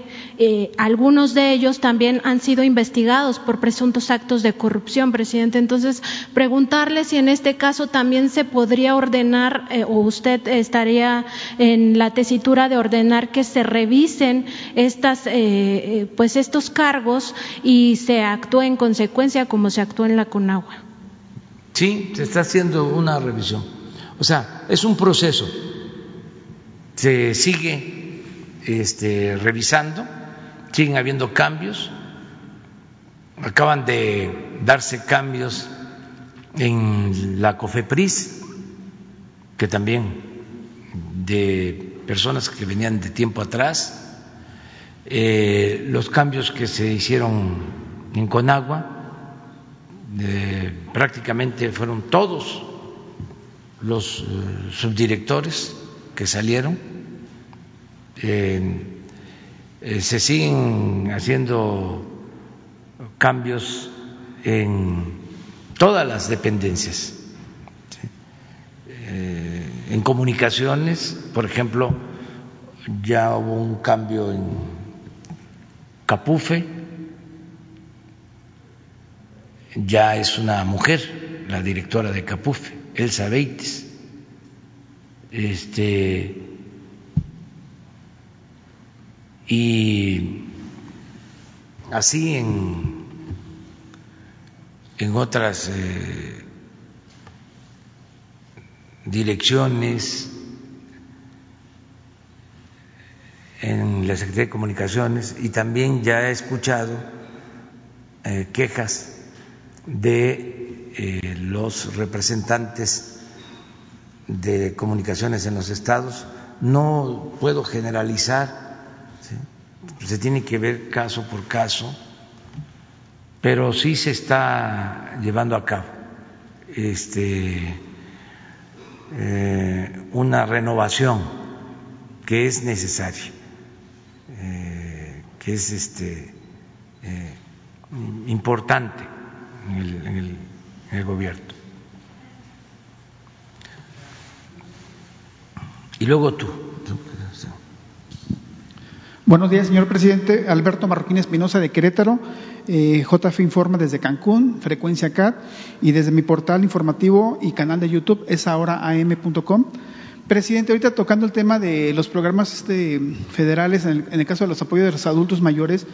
Eh, algunos de ellos también han sido investigados por presuntos actos de corrupción, presidente. Entonces, preguntarle si en este caso también se podría ordenar eh, o usted estaría en la tesitura de ordenar que se revisen estas, eh, pues estos cargos y se actúe en consecuencia como se actuó en la Conagua. Sí, se está haciendo una revisión. O sea, es un proceso. Se sigue este, revisando siguen habiendo cambios, acaban de darse cambios en la COFEPRIS, que también de personas que venían de tiempo atrás, eh, los cambios que se hicieron en Conagua, prácticamente fueron todos los eh, subdirectores que salieron. Eh, se siguen haciendo cambios en todas las dependencias. Eh, en comunicaciones, por ejemplo, ya hubo un cambio en Capufe, ya es una mujer la directora de Capufe, Elsa Beites. Este, y así en, en otras eh, direcciones, en la Secretaría de Comunicaciones y también ya he escuchado eh, quejas de eh, los representantes de comunicaciones en los estados. No puedo generalizar se tiene que ver caso por caso, pero sí se está llevando a cabo este, eh, una renovación que es necesaria, eh, que es este eh, importante en el, en el gobierno. Y luego tú. Buenos días, señor presidente. Alberto Marroquín Espinosa de Querétaro. Eh, JF Informa desde Cancún, Frecuencia CAT y desde mi portal informativo y canal de YouTube es ahora am.com. Presidente, ahorita tocando el tema de los programas este, federales, en el, caso de los apoyos de los adultos mayores,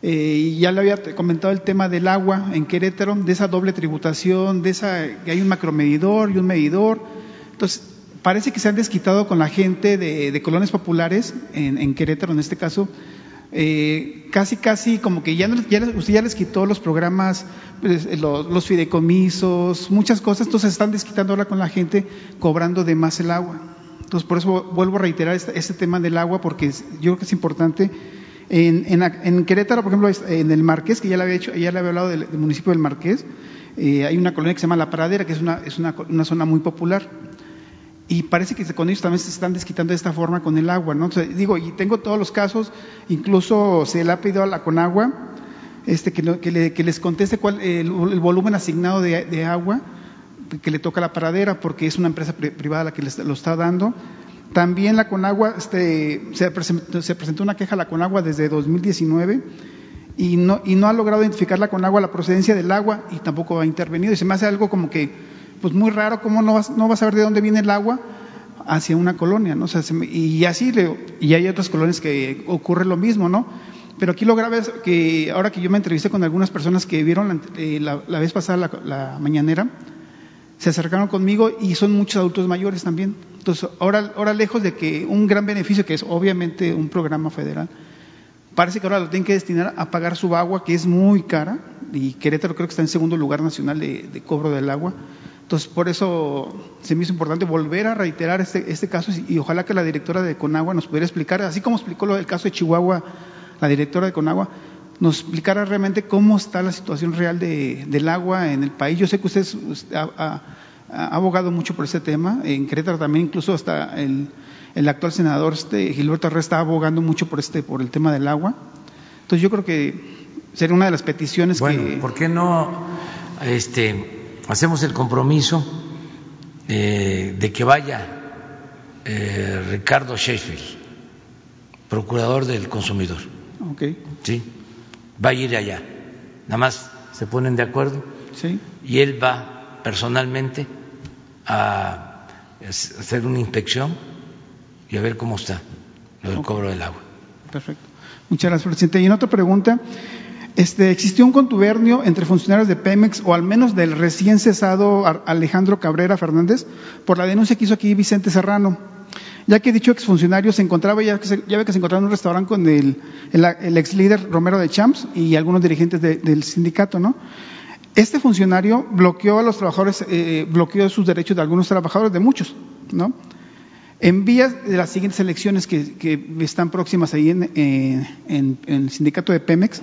eh, ya le había comentado el tema del agua en Querétaro, de esa doble tributación, de esa que hay un macromedidor y un medidor. Entonces, parece que se han desquitado con la gente de, colonias populares, en, Querétaro en este caso, eh, casi, casi como que ya, usted ya les quitó los programas, pues, los, fideicomisos, muchas cosas, entonces están desquitando ahora con la gente cobrando de más el agua. Entonces, por eso vuelvo a reiterar este, este tema del agua, porque yo creo que es importante. En, Querétaro, por ejemplo, en el Marqués, que ya le había, hecho, ya le había hablado del, municipio del Marqués, eh, hay una colonia que se llama La Pradera, que es una, es una zona muy popular y parece que con ellos también se están desquitando de esta forma con el agua, ¿no? digo, y tengo todos los casos, incluso se le ha pedido a la Conagua este, que, que, les conteste cuál el, volumen asignado de, agua que le toca a la paradera, porque es una empresa privada la que les, lo está dando. También la Conagua, este, se, presentó, se presentó una queja a la Conagua desde 2019 y no, y no ha logrado identificar la Conagua la procedencia del agua y tampoco ha intervenido. Y se me hace algo como que pues muy raro, ¿cómo no vas, no a ver de dónde viene el agua? hacia una colonia, ¿no? y así, y hay otras colonias que ocurre lo mismo, ¿no? Pero aquí lo grave es que ahora que yo me entrevisté con algunas personas que vieron la, eh, vez pasada la, mañanera, se acercaron conmigo y son muchos adultos mayores también. Entonces, ahora, ahora lejos de que un gran beneficio, que es obviamente un programa federal, parece que ahora lo tienen que destinar a pagar su agua, que es muy cara, y Querétaro creo que está en segundo lugar nacional de cobro del agua. Entonces, por eso se me hizo importante volver a reiterar este, este caso y, ojalá que la directora de Conagua nos pudiera explicar, así como explicó lo del caso de Chihuahua, la directora de Conagua, nos explicara realmente cómo está la situación real del agua en el país. Yo sé que usted, ha, abogado mucho por ese tema, en Querétaro también, incluso hasta el, actual senador este, Gilberto Arre está abogando mucho por, este, por el tema del agua. Entonces, yo creo que sería una de las peticiones bueno, que. ¿Por qué no este, hacemos el compromiso eh, de que vaya eh, Ricardo Sheffield, procurador del consumidor. Okay. Sí, va a ir allá. Nada más se ponen de acuerdo. Sí. Y él va personalmente a hacer una inspección y a ver cómo está el cobro del agua. Perfecto. Muchas gracias, presidente. Y en otra pregunta, este, existió un contubernio entre funcionarios de Pemex o al menos del recién cesado Alejandro Cabrera Fernández por la denuncia que hizo aquí Vicente Serrano, ya que dicho exfuncionario se encontraba, ya que se, ya que se encontraba en un restaurante con el, ex líder Romero de Champs y algunos dirigentes del sindicato, ¿no? Este funcionario bloqueó a los trabajadores, eh, bloqueó sus derechos de algunos trabajadores, de muchos, ¿no? En vías de las siguientes elecciones que, están próximas ahí en, eh, en el sindicato de Pemex,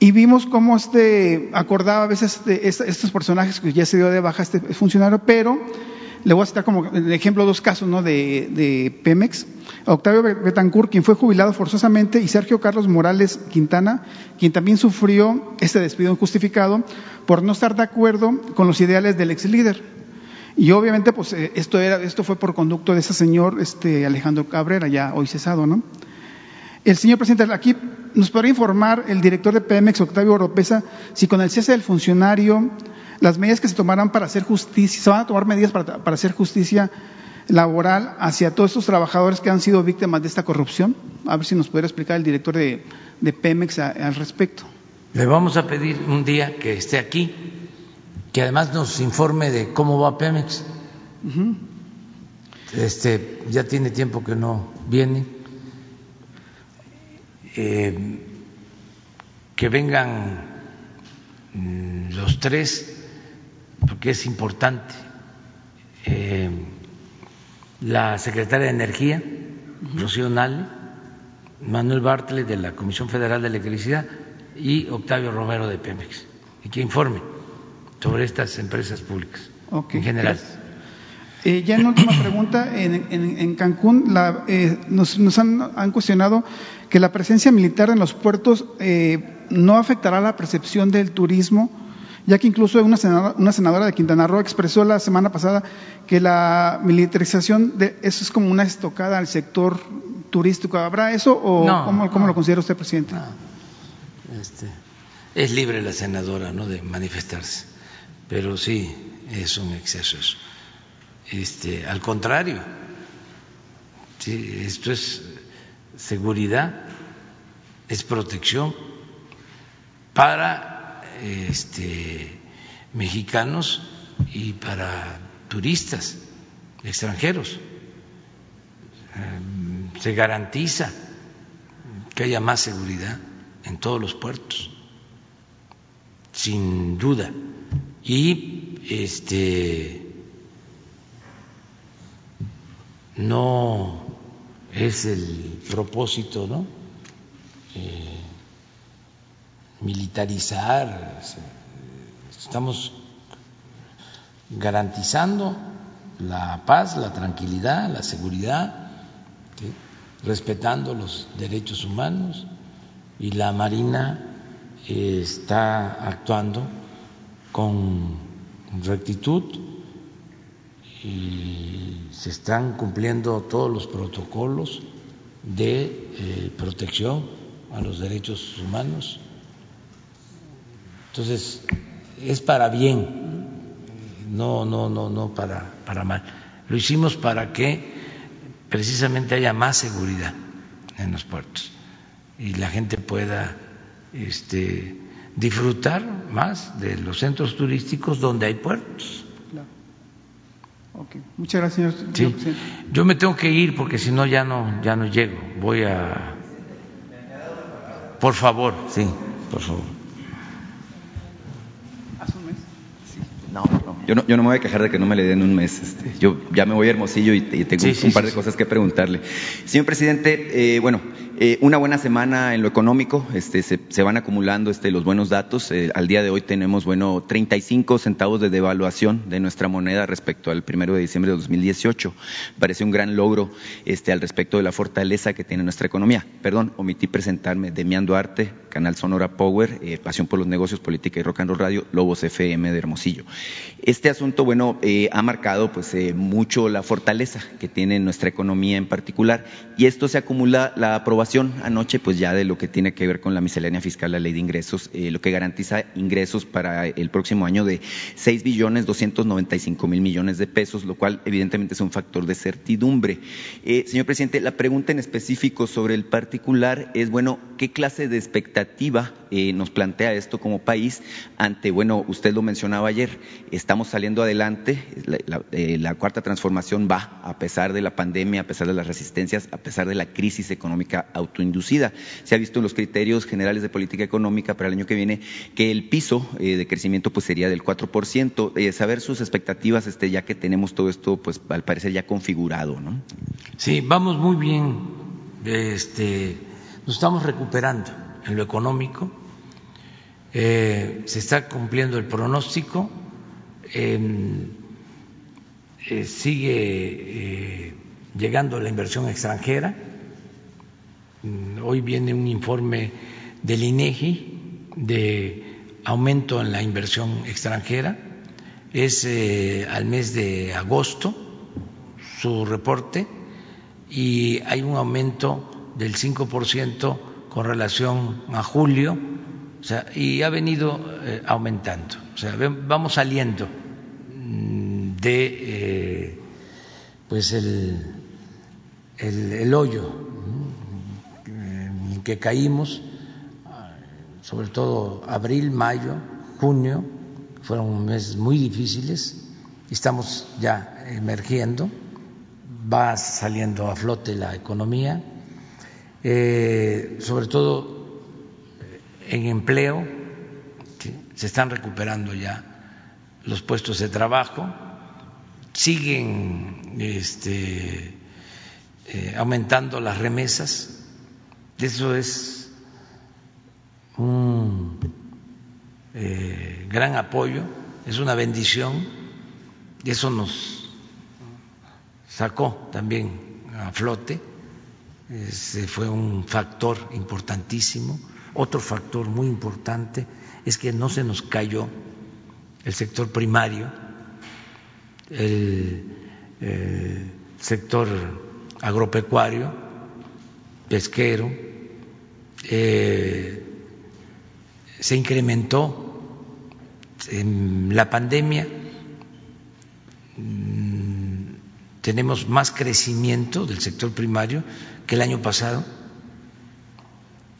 y vimos cómo este acordaba a veces estos personajes que ya se dio de baja este funcionario, pero le voy a citar como ejemplo dos casos ¿no? de, Pemex. Octavio Betancourt, quien fue jubilado forzosamente, y Sergio Carlos Morales Quintana, quien también sufrió este despido injustificado por no estar de acuerdo con los ideales del ex líder. Y obviamente, pues eh, esto, era, esto fue por conducto de ese señor este, Alejandro Cabrera, ya hoy cesado, ¿no? El señor presidente, aquí nos podría informar el director de Pemex, Octavio Oropesa, si con el cese del funcionario, las medidas que se tomarán para hacer justicia, se van a tomar medidas para, hacer justicia laboral hacia todos estos trabajadores que han sido víctimas de esta corrupción. A ver si nos pudiera explicar el director de, Pemex al respecto. Le vamos a pedir un día que esté aquí, que además nos informe de cómo va Pemex. Este ya tiene tiempo que no viene eh, que vengan mm, los tres, porque es importante, eh, la secretaria de Energía, Rocío Manuel Bartlett de la Comisión Federal de Electricidad y Octavio Romero de Pemex, y que informe sobre estas empresas públicas en general. Eh, ya en última pregunta, en, en, Cancún la, eh, nos, nos han, han, cuestionado que la presencia militar en los puertos eh, no afectará la percepción del turismo, ya que incluso una senadora, una senadora, de Quintana Roo expresó la semana pasada que la militarización de eso es como una estocada al sector turístico. ¿Habrá eso o no, ¿cómo, cómo no, lo considera usted, presidente? No. Este, es libre la senadora ¿no? de manifestarse, pero sí es un exceso eso. Este, al contrario, esto es seguridad, es protección para este, mexicanos y para turistas extranjeros. Se garantiza que haya más seguridad en todos los puertos, sin duda. Y este no es el propósito, ¿no? Eh, militarizar, estamos garantizando la paz, la tranquilidad, la seguridad, respetando los derechos humanos y la Marina eh, está actuando con rectitud y se están cumpliendo todos los protocolos de eh, protección a los derechos humanos. Entonces, es para bien, no, no, no, no para, para mal. Lo hicimos para que precisamente haya más seguridad en los puertos y la gente pueda este, disfrutar más de los centros turísticos donde hay puertos. Okay. Muchas gracias, señor, sí. presidente. Yo me tengo que ir porque si no ya no ya no llego. Voy a Por favor, sí, por favor. ¿Hace un mes? Sí. No. Yo no, yo no me voy a quejar de que no me le den un mes. Este, yo ya me voy a Hermosillo y, y tengo sí, un, sí, par de cosas que preguntarle. Señor presidente, eh, bueno, eh, una buena semana en lo económico, este, se, se van acumulando este, los buenos datos. Eh, al día de hoy tenemos, bueno, 35 centavos de devaluación de nuestra moneda respecto al primero de diciembre de 2018. Parece un gran logro este, al respecto de la fortaleza que tiene nuestra economía. Perdón, omití presentarme. Demián Duarte, Canal Sonora Power, eh, Pasión por los Negocios, Política y Rock and Roll Radio, Lobos FM de Hermosillo. Este asunto, bueno, eh, ha marcado pues mucho la fortaleza que tiene nuestra economía en particular y esto se acumula la aprobación anoche pues ya de lo que tiene que ver con la miscelánea fiscal, la ley de ingresos, eh, lo que garantiza ingresos para el próximo año de 6 billones 295 mil millones de pesos, lo cual evidentemente es un factor de certidumbre. Eh, señor presidente, la pregunta en específico sobre el particular es, bueno, ¿qué clase de eh, nos plantea esto como país ante, bueno, usted lo mencionaba ayer, estamos saliendo adelante, la, la, eh, la cuarta transformación va a pesar de la pandemia, a pesar de las resistencias, a pesar de la crisis económica autoinducida. Se ha visto en los criterios generales de política económica para el año que viene que el piso eh, de crecimiento pues sería del 4%. Eh, saber sus expectativas, este, ya que tenemos todo esto, pues al parecer ya configurado, ¿no? Sí, vamos muy bien. Este, nos estamos recuperando en lo económico. Eh, se está cumpliendo el pronóstico. Eh, sigue llegando la inversión extranjera Hoy viene un informe del INEGI de aumento en la inversión extranjera. Es eh, al mes de agosto su reporte y hay un aumento del 5% con relación a julio o sea, y ha venido eh, aumentando. O sea, vamos saliendo de eh, pues el, el, el hoyo que caímos, sobre todo abril, mayo, junio, fueron meses muy difíciles, estamos ya emergiendo, va saliendo a flote la economía, eh, sobre todo en empleo, se están recuperando ya los puestos de trabajo, siguen este, eh, aumentando las remesas, eso es un eh, gran apoyo, es una bendición, y eso nos sacó también a flote, ese fue un factor importantísimo. Otro factor muy importante es que no se nos cayó el sector primario, el eh, sector agropecuario, pesquero, eh, se incrementó en la pandemia, mm, tenemos más crecimiento del sector primario que el año pasado.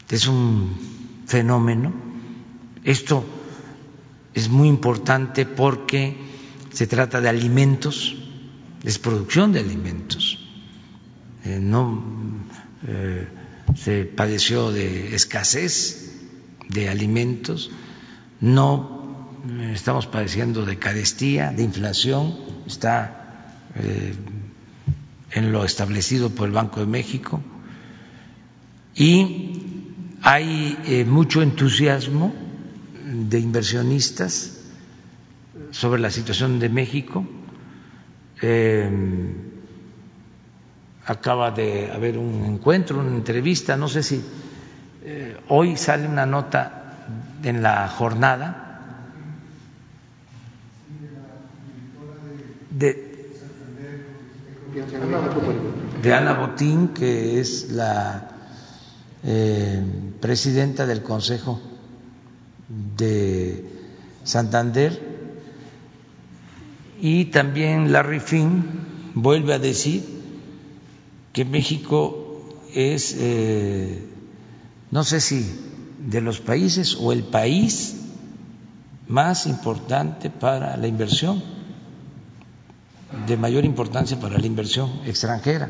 Es un fenómeno. Esto es muy importante porque se trata de alimentos, es producción de alimentos. Eh, no eh, se padeció de escasez de alimentos, no estamos padeciendo de carestía, de inflación, está eh, en lo establecido por el Banco de México y hay mucho entusiasmo de inversionistas sobre la situación de México. Eh, acaba de haber un encuentro, una entrevista, no sé si eh, hoy sale una nota en la jornada de, de Ana Botín, que es la eh, presidenta del Consejo de Santander. Y también Larry Finn vuelve a decir que México es, eh, no sé si de los países o el país más importante para la inversión, de mayor importancia para la inversión extranjera.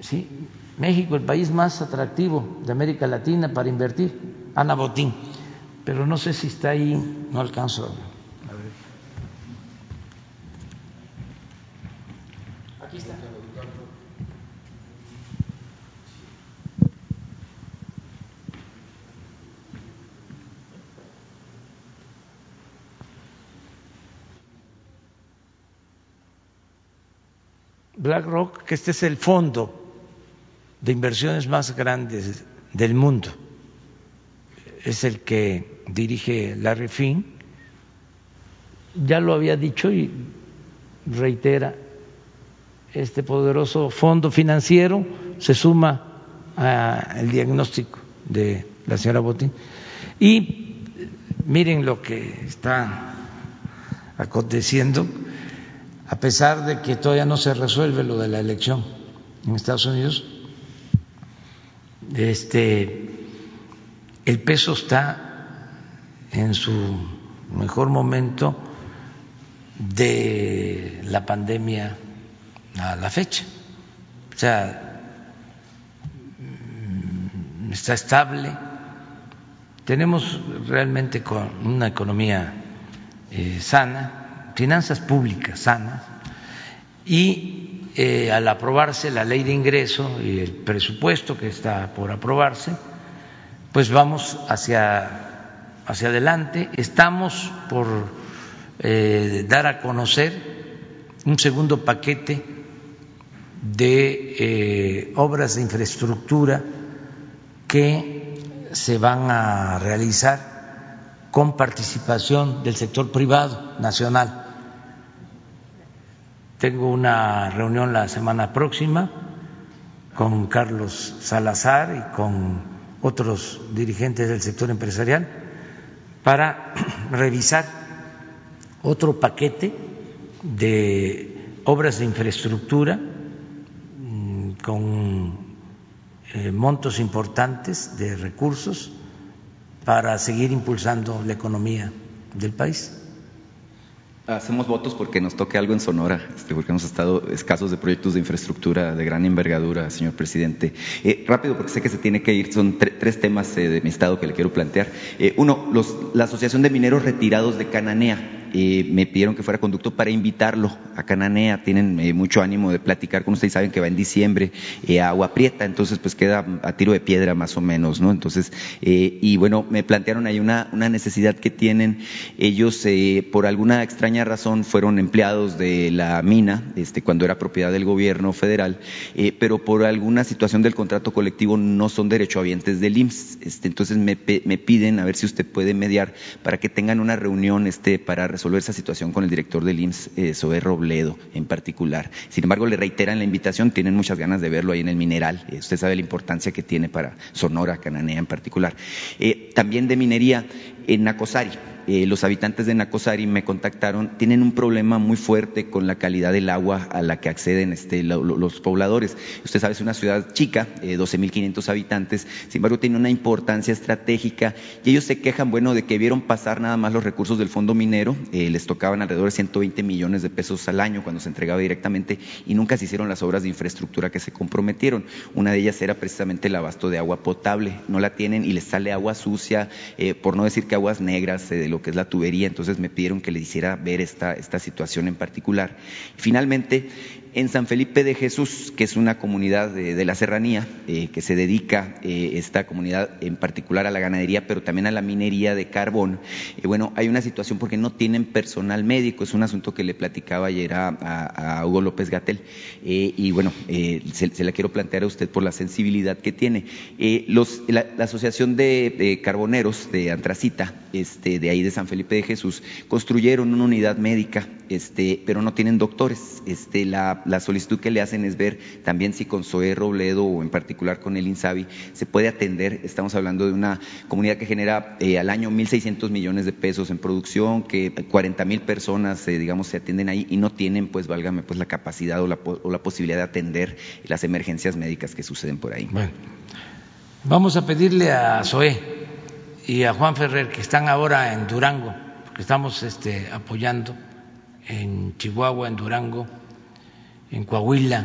¿Sí? México, el país más atractivo de América Latina para invertir, Ana Botín, pero no sé si está ahí, no alcanzo a ver. Aquí está. BlackRock, que este es el fondo de inversiones más grandes del mundo. Es el que dirige Larry Finn. Ya lo había dicho y reitera, este poderoso fondo financiero se suma al diagnóstico de la señora Botín. Y miren lo que está aconteciendo, a pesar de que todavía no se resuelve lo de la elección en Estados Unidos, este, el peso está en su mejor momento de la pandemia a la fecha. O sea, mm, está estable. Tenemos realmente una economía eh, sana, finanzas públicas sanas y eh, al aprobarse la ley de ingreso y el presupuesto que está por aprobarse, pues vamos hacia, hacia adelante. Estamos por eh, dar a conocer un segundo paquete de eh, obras de infraestructura que se van a realizar con participación del sector privado nacional tengo una reunión la semana próxima con Carlos Salazar y con otros dirigentes del sector empresarial para revisar otro paquete de obras de infraestructura mm, con eh, montos importantes de recursos para seguir impulsando la economía del país. Hacemos votos porque nos toque algo en Sonora, este, porque hemos estado escasos de proyectos de infraestructura de gran envergadura, señor presidente. Eh, rápido, porque sé que se tiene que ir, son tres temas eh, de mi estado que le quiero plantear. Eh, uno, los, la Asociación de Mineros Retirados de Cananea eh, me pidieron que fuera conducto para invitarlo a Cananea. Tienen eh, mucho ánimo de platicar con ustedes, saben que va en diciembre eh, a Agua Prieta, entonces pues queda a tiro de piedra más o menos, ¿no? Entonces, y bueno, me plantearon ahí una, una necesidad que tienen. Ellos, por alguna extraña razón, fueron empleados de la mina, este, cuando era propiedad del gobierno federal, pero por alguna situación del contrato colectivo no son derechohabientes del IMSS. Este, entonces me, me piden a ver si usted puede mediar para que tengan una reunión este, para resolver esa situación con el director del IMSS, eh, Robledo, en particular. Sin embargo, le reiteran la invitación, tienen muchas ganas de verlo ahí en el mineral. Eh, usted sabe la importancia que tiene para Sonora, Cananea en particular. Eh, también de minería en Nacosari. Eh, los habitantes de Nacosari me contactaron, tienen un problema muy fuerte con la calidad del agua a la que acceden este, los pobladores. Usted sabe, es una ciudad chica, eh, 12.500 habitantes, sin embargo tiene una importancia estratégica y ellos se quejan, bueno, de que vieron pasar nada más los recursos del fondo minero, eh, les tocaban alrededor de 120 millones de pesos al año cuando se entregaba directamente y nunca se hicieron las obras de infraestructura que se comprometieron. Una de ellas era precisamente el abasto de agua potable, no la tienen y les sale agua sucia, eh, por no decir que aguas negras, de lo que es la tubería, entonces me pidieron que le hiciera ver esta, esta situación en particular. Finalmente, en San Felipe de Jesús, que es una comunidad de, la serranía, eh, que se dedica eh, esta comunidad en particular a la ganadería, pero también a la minería de carbón. Eh, bueno, hay una situación porque no tienen personal médico, es un asunto que le platicaba ayer a, Hugo López Gatel, y bueno, se, la quiero plantear a usted por la sensibilidad que tiene. Los, la, Asociación de, Carboneros de Antracita, este, de ahí de San Felipe de Jesús, construyeron una unidad médica, este, pero no tienen doctores. Este, la solicitud que le hacen es ver también si con Zoé Robledo o en particular con el INSABI se puede atender. Estamos hablando de una comunidad que genera eh, al año 1.600 millones de pesos en producción, que 40 mil personas, eh, digamos, se atienden ahí y no tienen, pues, válgame, pues, la capacidad o la, o la posibilidad de atender las emergencias médicas que suceden por ahí. Bueno, vamos a pedirle a Zoé y a Juan Ferrer, que están ahora en Durango, porque estamos este, apoyando en Chihuahua, en Durango, en Coahuila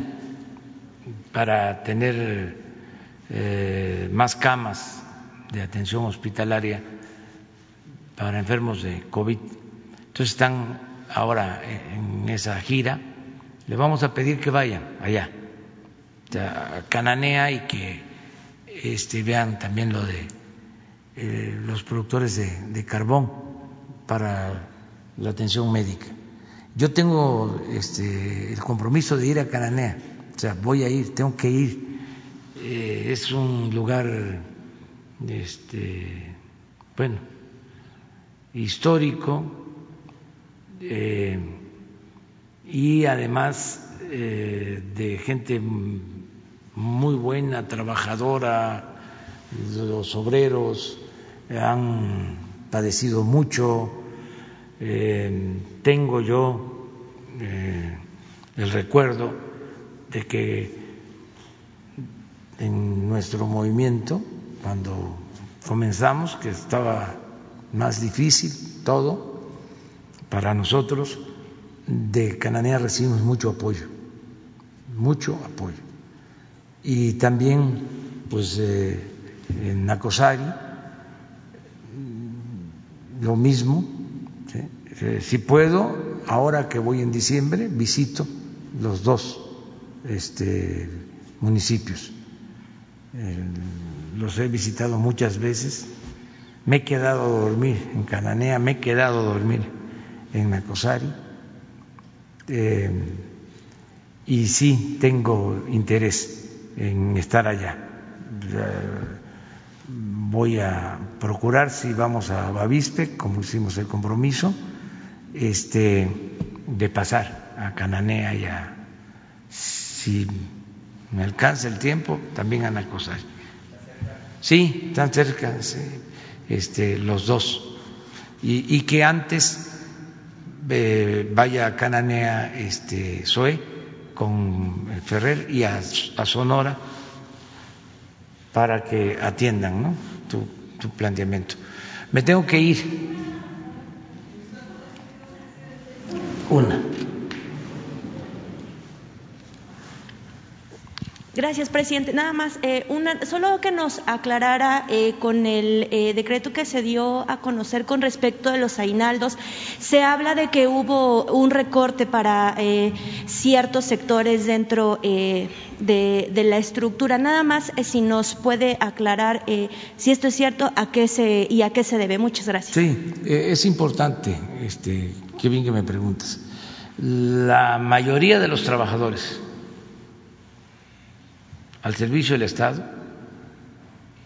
para tener eh, más camas de atención hospitalaria para enfermos de COVID. Entonces están ahora en esa gira. Le vamos a pedir que vayan allá, a Cananea, y que este, vean también lo de eh, los productores de carbón para la atención médica. Yo tengo este, el compromiso de ir a Cananea, o sea, voy a ir, tengo que ir. Eh, es un lugar, este, bueno, histórico eh, y además eh, de gente muy buena, trabajadora, los obreros han padecido mucho eh, tengo yo eh, el recuerdo de que en nuestro movimiento, cuando comenzamos, que estaba más difícil todo, para nosotros de Cananea recibimos mucho apoyo, mucho apoyo. Y también, pues, eh, en Nacosari, lo mismo, eh, si puedo, ahora que voy en diciembre, visito los dos este, municipios. los he visitado muchas veces. Me he quedado a dormir en Cananea, me he quedado a dormir en Nacosari. Eh, y sí tengo interés en estar allá. Voy a procurar si vamos a Bavispe, como hicimos el compromiso este, de pasar a Cananea y a, si me alcanza el tiempo, también a Nacosari. Sí, están cerca, este, los dos. Y, que antes eh, vaya a Cananea este, Zoe con Ferrer y a, Sonora para que atiendan ¿no? tu, tu planteamiento. Me tengo que ir. Una. Gracias, presidente. Nada más, eh, una, solo que nos aclarara eh, con el eh, decreto que se dio a conocer con respecto de los aguinaldos, se habla de que hubo un recorte para ciertos sectores dentro de, de, la estructura. Nada más, si nos puede aclarar si esto es cierto, a qué se y a qué se debe. Muchas gracias. Sí, es importante, este, qué bien que me preguntas. La mayoría de los trabajadores al servicio del Estado,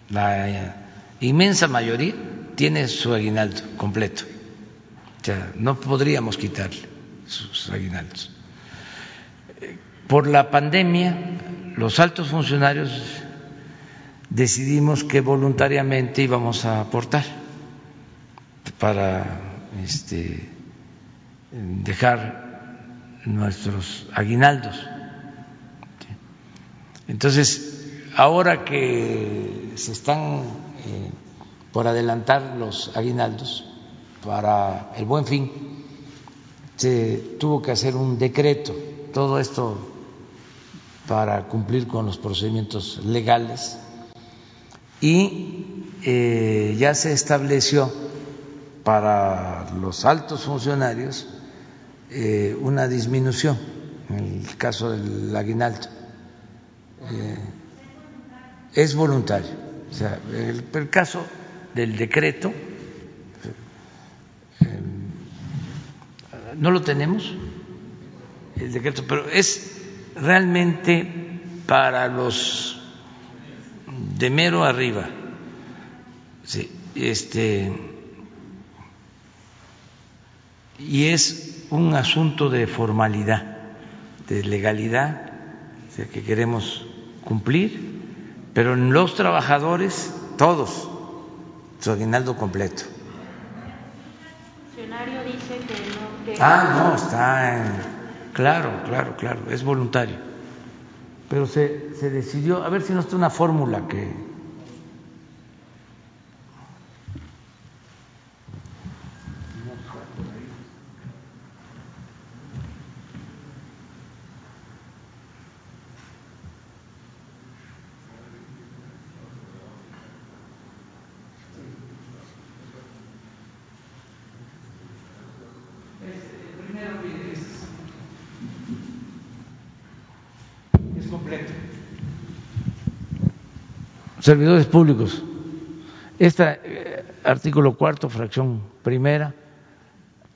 la inmensa mayoría tiene su aguinaldo completo. O sea, no podríamos quitarle sus aguinaldos. Por la pandemia, los altos funcionarios decidimos que voluntariamente íbamos a aportar para este, dejar nuestros aguinaldos entonces, ahora que se están eh, por adelantar los aguinaldos para el buen fin, se tuvo que hacer un decreto, todo esto para cumplir con los procedimientos legales y eh, ya se estableció para los altos funcionarios eh, una disminución en el caso del aguinaldo eh, es voluntario. O sea, el, caso del decreto eh, no lo tenemos, el decreto, pero es realmente para los de mero arriba. Este, y es un asunto de formalidad, de legalidad, que queremos cumplir, pero en los trabajadores, todos, su aguinaldo completo. El funcionario dice que no. Ah, no, está en. Claro, claro, claro, es voluntario. Pero se, se decidió, a ver si no está una fórmula que servidores públicos. Este eh, artículo cuarto, fracción primera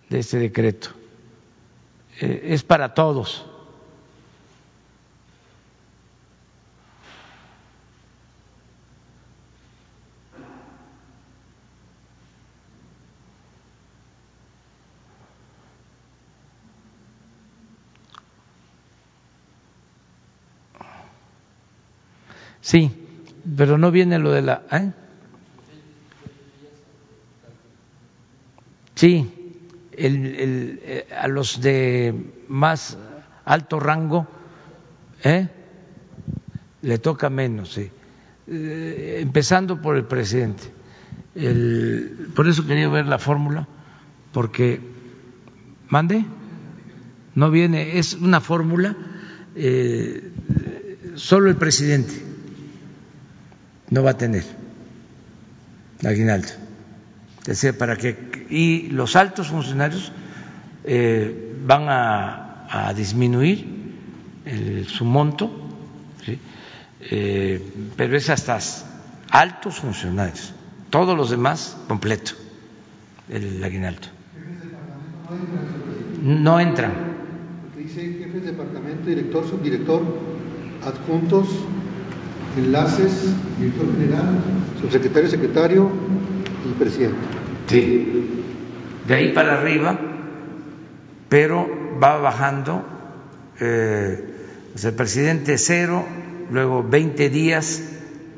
de este decreto, eh, es para todos. Sí, pero no viene lo de la... ¿eh? Sí, el, eh, a los de más alto rango ¿eh? le toca menos, sí. Eh, empezando por el presidente. El, por eso quería ver la fórmula, porque, mande, no viene, es una fórmula, solo el presidente no va a tener aguinaldo. Decía, para que y los altos funcionarios eh, van a, disminuir su monto, eh, pero es hasta altos funcionarios, todos los demás completo el aguinaldo. No entran. dice jefes de departamento, director, subdirector, adjuntos, enlaces, director general, subsecretario, secretario y presidente. Sí, de ahí para arriba, pero va bajando eh, el presidente cero, luego 20 días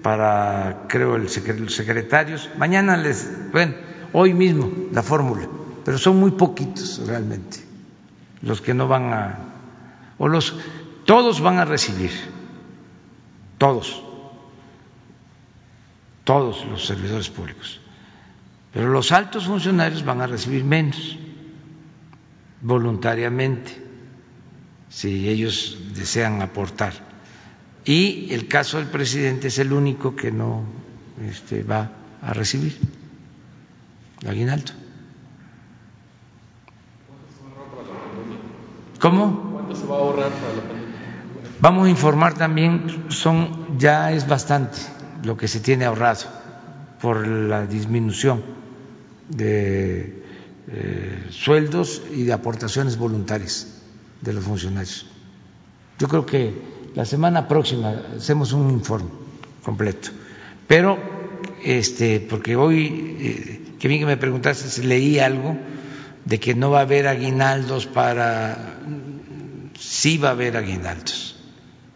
para, creo, los secretarios. Mañana les, bueno, hoy mismo la fórmula, pero son muy poquitos realmente los que no van a, o los, todos van a recibir todos, todos los servidores públicos. Pero los altos funcionarios van a recibir menos voluntariamente si ellos desean aportar. y el caso del presidente es el único que no este, va a recibir aguinaldo. ¿Cómo? ¿Cuánto se va a ahorrar para la pandemia? Vamos a informar también, son ya es bastante lo que se tiene ahorrado por la disminución de eh, sueldos y de aportaciones voluntarias de los funcionarios. Yo creo que la semana próxima hacemos un informe completo. Pero, este, porque hoy, eh, que bien que me preguntaste si leí algo de que no va a haber aguinaldos para. Sí va a haber aguinaldos.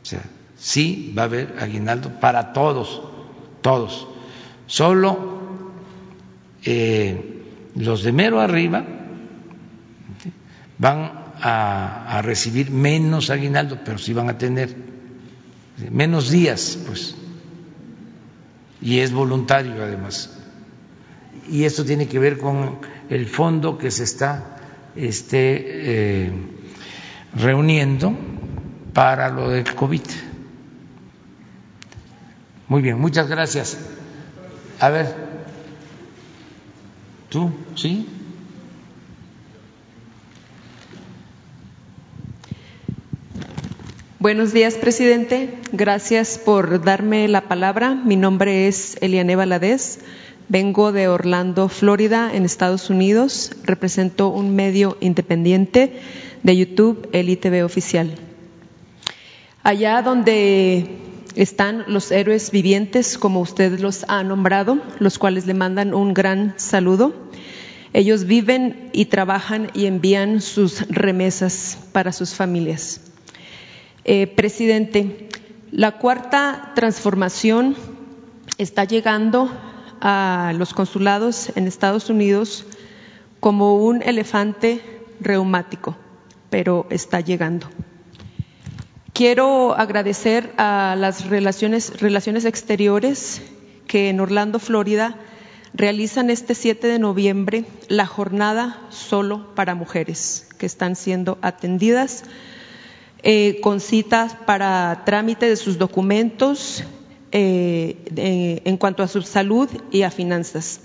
O sea, sí va a haber aguinaldo para todos, todos. Solo eh, los de mero arriba van a, recibir menos aguinaldo, pero sí van a tener menos días, pues. Y es voluntario además. Y esto tiene que ver con el fondo que se está este, eh, reuniendo para lo del COVID. Muy bien, muchas gracias. A ver, ¿tú? ¿Sí? Buenos días, presidente. Gracias por darme la palabra. Mi nombre es Eliane Valadez. Vengo de Orlando, Florida, en Estados Unidos. Represento un medio independiente de YouTube, el ITV Oficial. Allá donde están los héroes vivientes, como usted los ha nombrado, los cuales le mandan un gran saludo. Ellos viven y trabajan y envían sus remesas para sus familias. Eh, presidente, la cuarta transformación está llegando a los consulados en Estados Unidos como un elefante reumático, pero está llegando. Quiero agradecer a las relaciones, exteriores que en Orlando, Florida, realizan este 7 de noviembre la jornada solo para mujeres que están siendo atendidas eh, con citas para trámite de sus documentos eh, en cuanto a su salud y a finanzas.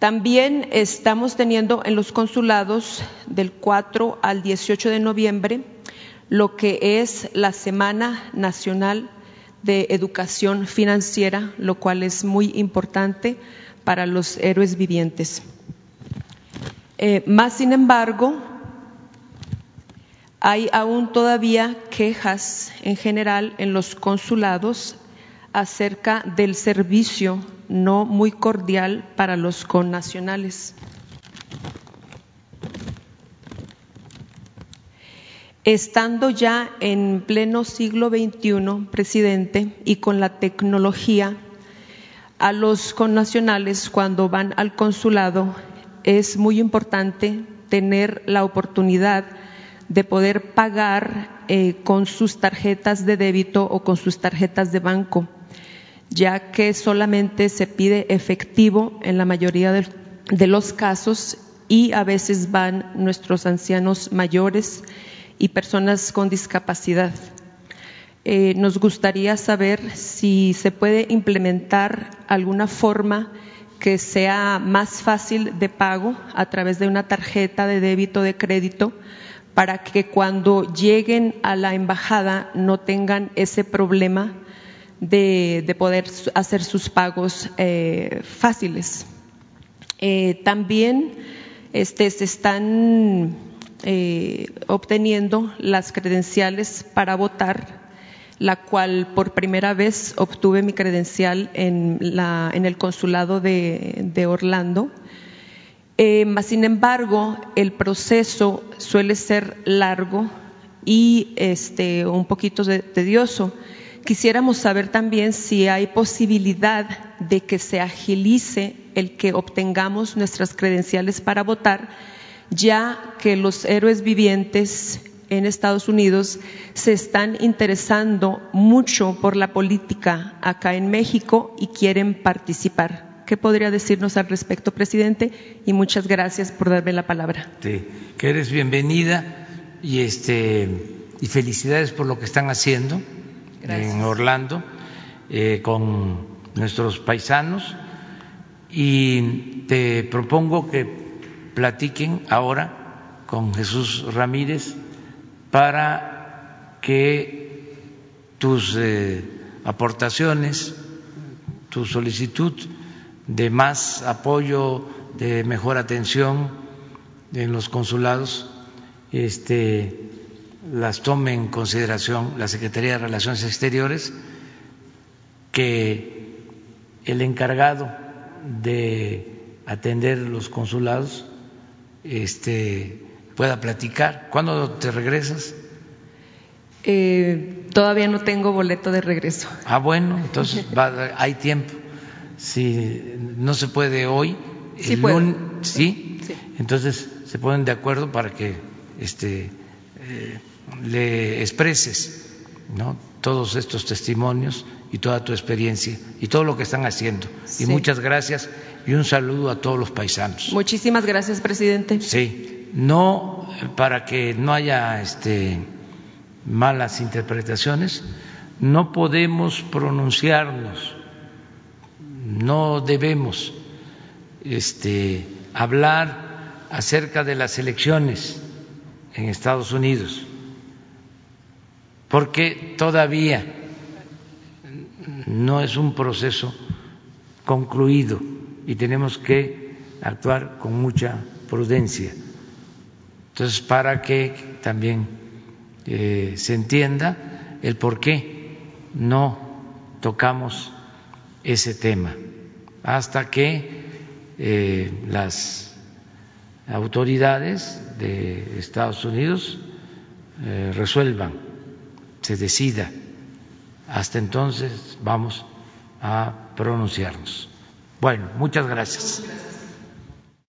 También estamos teniendo en los consulados del 4 al 18 de noviembre lo que es la Semana Nacional de Educación Financiera, lo cual es muy importante para los héroes vivientes. Eh, más sin embargo, hay aún todavía quejas en general en los consulados acerca del servicio no muy cordial para los connacionales. Estando ya en pleno siglo XXI, presidente, y con la tecnología, a los connacionales cuando van al consulado es muy importante tener la oportunidad de poder pagar eh, con sus tarjetas de débito o con sus tarjetas de banco, ya que solamente se pide efectivo en la mayoría de, los casos y a veces van nuestros ancianos mayores y personas con discapacidad. Eh, nos gustaría saber si se puede implementar alguna forma que sea más fácil de pago a través de una tarjeta de débito de crédito para que cuando lleguen a la embajada no tengan ese problema de, poder hacer sus pagos eh, fáciles. Eh, también este, se están eh, obteniendo las credenciales para votar, la cual por primera vez obtuve mi credencial en, el consulado de Orlando eh, sin embargo, el proceso suele ser largo y este, un poquito tedioso. Quisiéramos saber también si hay posibilidad de que se agilice el que obtengamos nuestras credenciales para votar, ya que los héroes vivientes en Estados Unidos se están interesando mucho por la política acá en México y quieren participar. ¿Qué podría decirnos al respecto, presidente? Y muchas gracias por darme la palabra. Sí, que eres bienvenida y este y felicidades por lo que están haciendo en Orlando eh, con nuestros paisanos y te propongo que platiquen ahora con Jesús Ramírez para que tus eh, aportaciones, tu solicitud de más apoyo, de mejor atención en los consulados, este, las tome en consideración la Secretaría de Relaciones Exteriores, que el encargado de atender los consulados este, pueda platicar. ¿Cuándo te regresas? Eh, todavía no tengo boleto de regreso. Ah, bueno, entonces hay tiempo. Si no se puede hoy, sí, ¿sí? entonces se ponen de acuerdo para que este, eh, le expreses ¿no? todos estos testimonios y toda tu experiencia y todo lo que están haciendo. Y muchas gracias y un saludo a todos los paisanos. Muchísimas gracias, presidente. Sí, no para que no haya este, malas interpretaciones, no podemos pronunciarnos, no debemos este, hablar acerca de las elecciones en Estados Unidos, porque todavía no es un proceso concluido y tenemos que actuar con mucha prudencia. Entonces, para que también eh, se entienda el por qué no tocamos ese tema hasta que eh, las autoridades de Estados Unidos eh, resuelvan, se decida. Hasta entonces vamos a pronunciarnos. Bueno, muchas gracias.